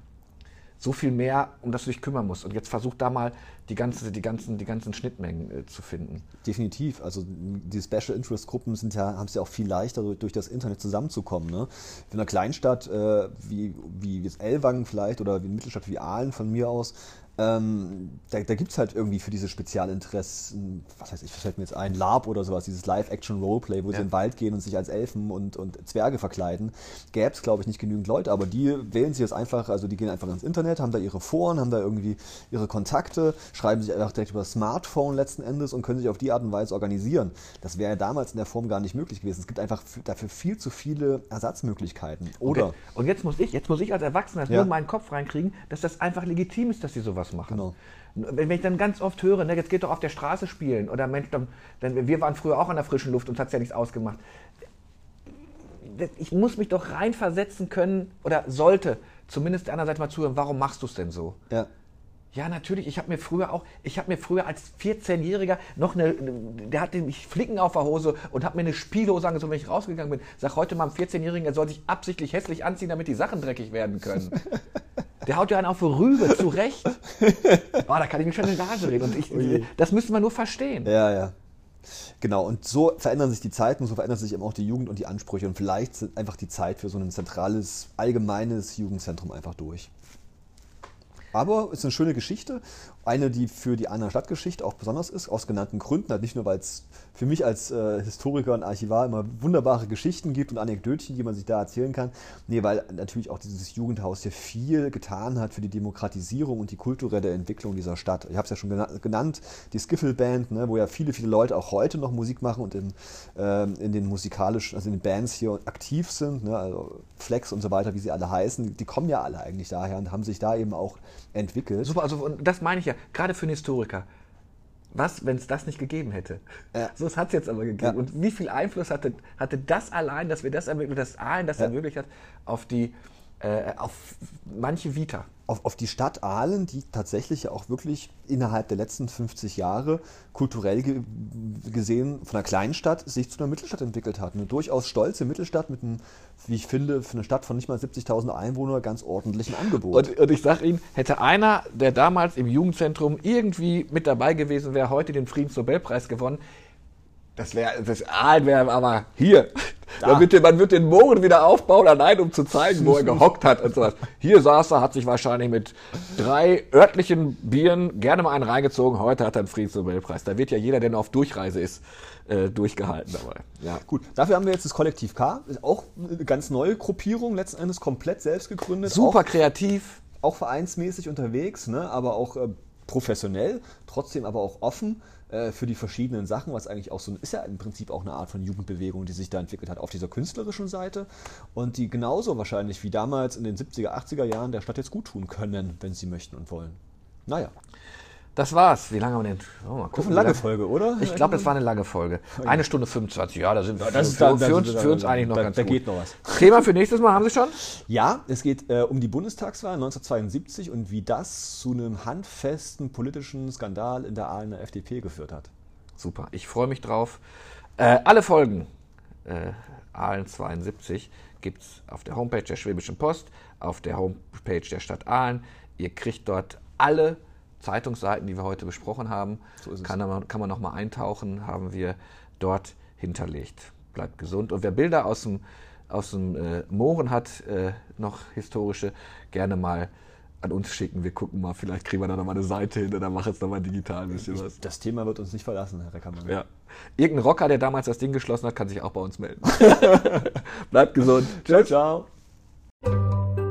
so viel mehr, um das du dich kümmern musst. Und jetzt versuch da mal die, ganze, die, ganzen, die ganzen Schnittmengen äh, zu finden. Definitiv. Also die Special Interest Gruppen sind ja, haben es ja auch viel leichter, durch, durch das Internet zusammenzukommen. Ne? In einer Kleinstadt äh, wie, wie jetzt Ellwangen vielleicht oder wie eine Mittelstadt wie Aalen von mir aus, ähm, da, da gibt es halt irgendwie für diese Spezialinteressen, was heißt ich, fällt mir jetzt ein, LARP oder sowas, dieses Live-Action-Roleplay, wo ja. sie in den Wald gehen und sich als Elfen und, und Zwerge verkleiden. Gäbe es, glaube ich, nicht genügend Leute, aber die wählen sich jetzt einfach, also die gehen einfach ins Internet, haben da ihre Foren, haben da irgendwie ihre Kontakte, schreiben sich einfach direkt über das Smartphone letzten Endes und können sich auf die Art und Weise organisieren. Das wäre ja damals in der Form gar nicht möglich gewesen. Es gibt einfach dafür viel zu viele Ersatzmöglichkeiten. Oder? Okay. Und jetzt muss ich, jetzt muss ich als Erwachsener ja. nur in meinen Kopf reinkriegen, dass das einfach legitim ist, dass sie sowas machen. Genau. Wenn ich dann ganz oft höre, ne, jetzt geht doch auf der Straße spielen oder Mensch, dann, dann, wir waren früher auch an der frischen Luft und hat ja nichts ausgemacht. Ich muss mich doch reinversetzen können oder sollte zumindest der anderen Seite mal zuhören, warum machst du es denn so? Ja. Ja, natürlich. Ich habe mir früher auch, ich habe mir früher als 14-Jähriger noch eine, der hatte mich Flicken auf der Hose und hat mir eine Spielhose angezogen, wenn ich rausgegangen bin. Sag heute mal einem 14-Jährigen, er soll sich absichtlich hässlich anziehen, damit die Sachen dreckig werden können. Der haut ja einen auf die Rübe, zu Recht. Boah, da kann ich mich schon in Rage reden. Und ich, Ui. das müsste man nur verstehen. Ja, ja. Genau, und so verändern sich die Zeiten, so verändert sich eben auch die Jugend und die Ansprüche. Und vielleicht sind einfach die Zeit für so ein zentrales, allgemeines Jugendzentrum einfach durch. Aber es ist eine schöne Geschichte. Eine, die für die Anna Stadtgeschichte auch besonders ist, aus genannten Gründen. Halt nicht nur, weil es für mich als äh, Historiker und Archivar immer wunderbare Geschichten gibt und Anekdötchen, die man sich da erzählen kann. Nee, weil natürlich auch dieses Jugendhaus hier viel getan hat für die Demokratisierung und die kulturelle Entwicklung dieser Stadt. Ich habe es ja schon gena genannt, die Skiffle Band, ne, wo ja viele, viele Leute auch heute noch Musik machen und in, ähm, in den musikalischen, also in den Bands hier aktiv sind, ne, also Flex und so weiter, wie sie alle heißen, die kommen ja alle eigentlich daher und haben sich da eben auch entwickelt. Super, also und das meine ich ja, gerade für einen Historiker. Was, wenn es das nicht gegeben hätte? Ja. So, es hat es jetzt aber gegeben. Ja. Und wie viel Einfluss hatte, hatte das allein, dass wir das ermöglicht, dass Aalen das Ja. ermöglicht hat, auf die, äh, auf manche Vita? Auf, auf die Stadt Aalen, die tatsächlich ja auch wirklich innerhalb der letzten 50 Jahre kulturell ge gesehen von einer kleinen Stadt sich zu einer Mittelstadt entwickelt hat. Eine durchaus stolze Mittelstadt mit einem, wie ich finde, für eine Stadt von nicht mal 70.000 Einwohnern ganz ordentlichen Angebot. Und, und ich sage Ihnen, hätte einer, der damals im Jugendzentrum irgendwie mit dabei gewesen wäre, heute den Friedensnobelpreis gewonnen, das wäre, das Aalen wäre aber hier. Da. den, man wird den Mohren wieder aufbauen, allein um zu zeigen, wo er gehockt hat und sowas. Hier saß er, hat sich wahrscheinlich mit drei örtlichen Bieren gerne mal einen reingezogen. Heute hat er einen Friedensnobelpreis. Da wird ja jeder, der noch auf Durchreise ist, äh, durchgehalten dabei. Ja. Gut, dafür haben wir jetzt das Kollektiv K, ist auch eine ganz neue Gruppierung, letzten Endes komplett selbst gegründet. Super Auch kreativ. auch vereinsmäßig unterwegs, ne, aber auch äh, professionell, trotzdem aber auch offen äh, für die verschiedenen Sachen, was eigentlich auch so ist ja im Prinzip auch eine Art von Jugendbewegung, die sich da entwickelt hat auf dieser künstlerischen Seite und die genauso wahrscheinlich wie damals in den 70er, 80er Jahren der Stadt jetzt gut tun können, wenn sie möchten und wollen. Naja, Das war's. Wie lange haben wir denn? Oh, mal das gucken, ist eine lange Folge, oder? Ich glaube, das war eine lange Folge. Eine Stunde 25. Ja, da sind wir das ist für, dann- für, dann uns, für uns da- eigentlich noch da- ganz da gut. geht noch was. Thema für nächstes Mal haben Sie schon? Ja, es geht äh, um die Bundestagswahl 1972 und wie das zu einem handfesten politischen Skandal in der Ahlener FDP geführt hat. Super, ich freue mich drauf. Äh, alle Folgen äh, Aalen 72 gibt es auf der Homepage der Schwäbischen Post, auf der Homepage der Stadt Aalen. Ihr kriegt dort alle Zeitungsseiten, die wir heute besprochen haben. So. Kann man, kann man nochmal eintauchen, haben wir dort hinterlegt. Bleibt gesund. Und wer Bilder aus dem, aus dem äh, Mooren hat, äh, noch historische, gerne mal an uns schicken. Wir gucken mal, vielleicht kriegen wir da nochmal eine Seite hin oder machen jetzt nochmal digital ein bisschen was. Das Thema wird uns nicht verlassen, Herr Reckermann. Ja. Irgendein Rocker, der damals das Ding geschlossen hat, kann sich auch bei uns melden. Bleibt gesund. Ciao, ciao.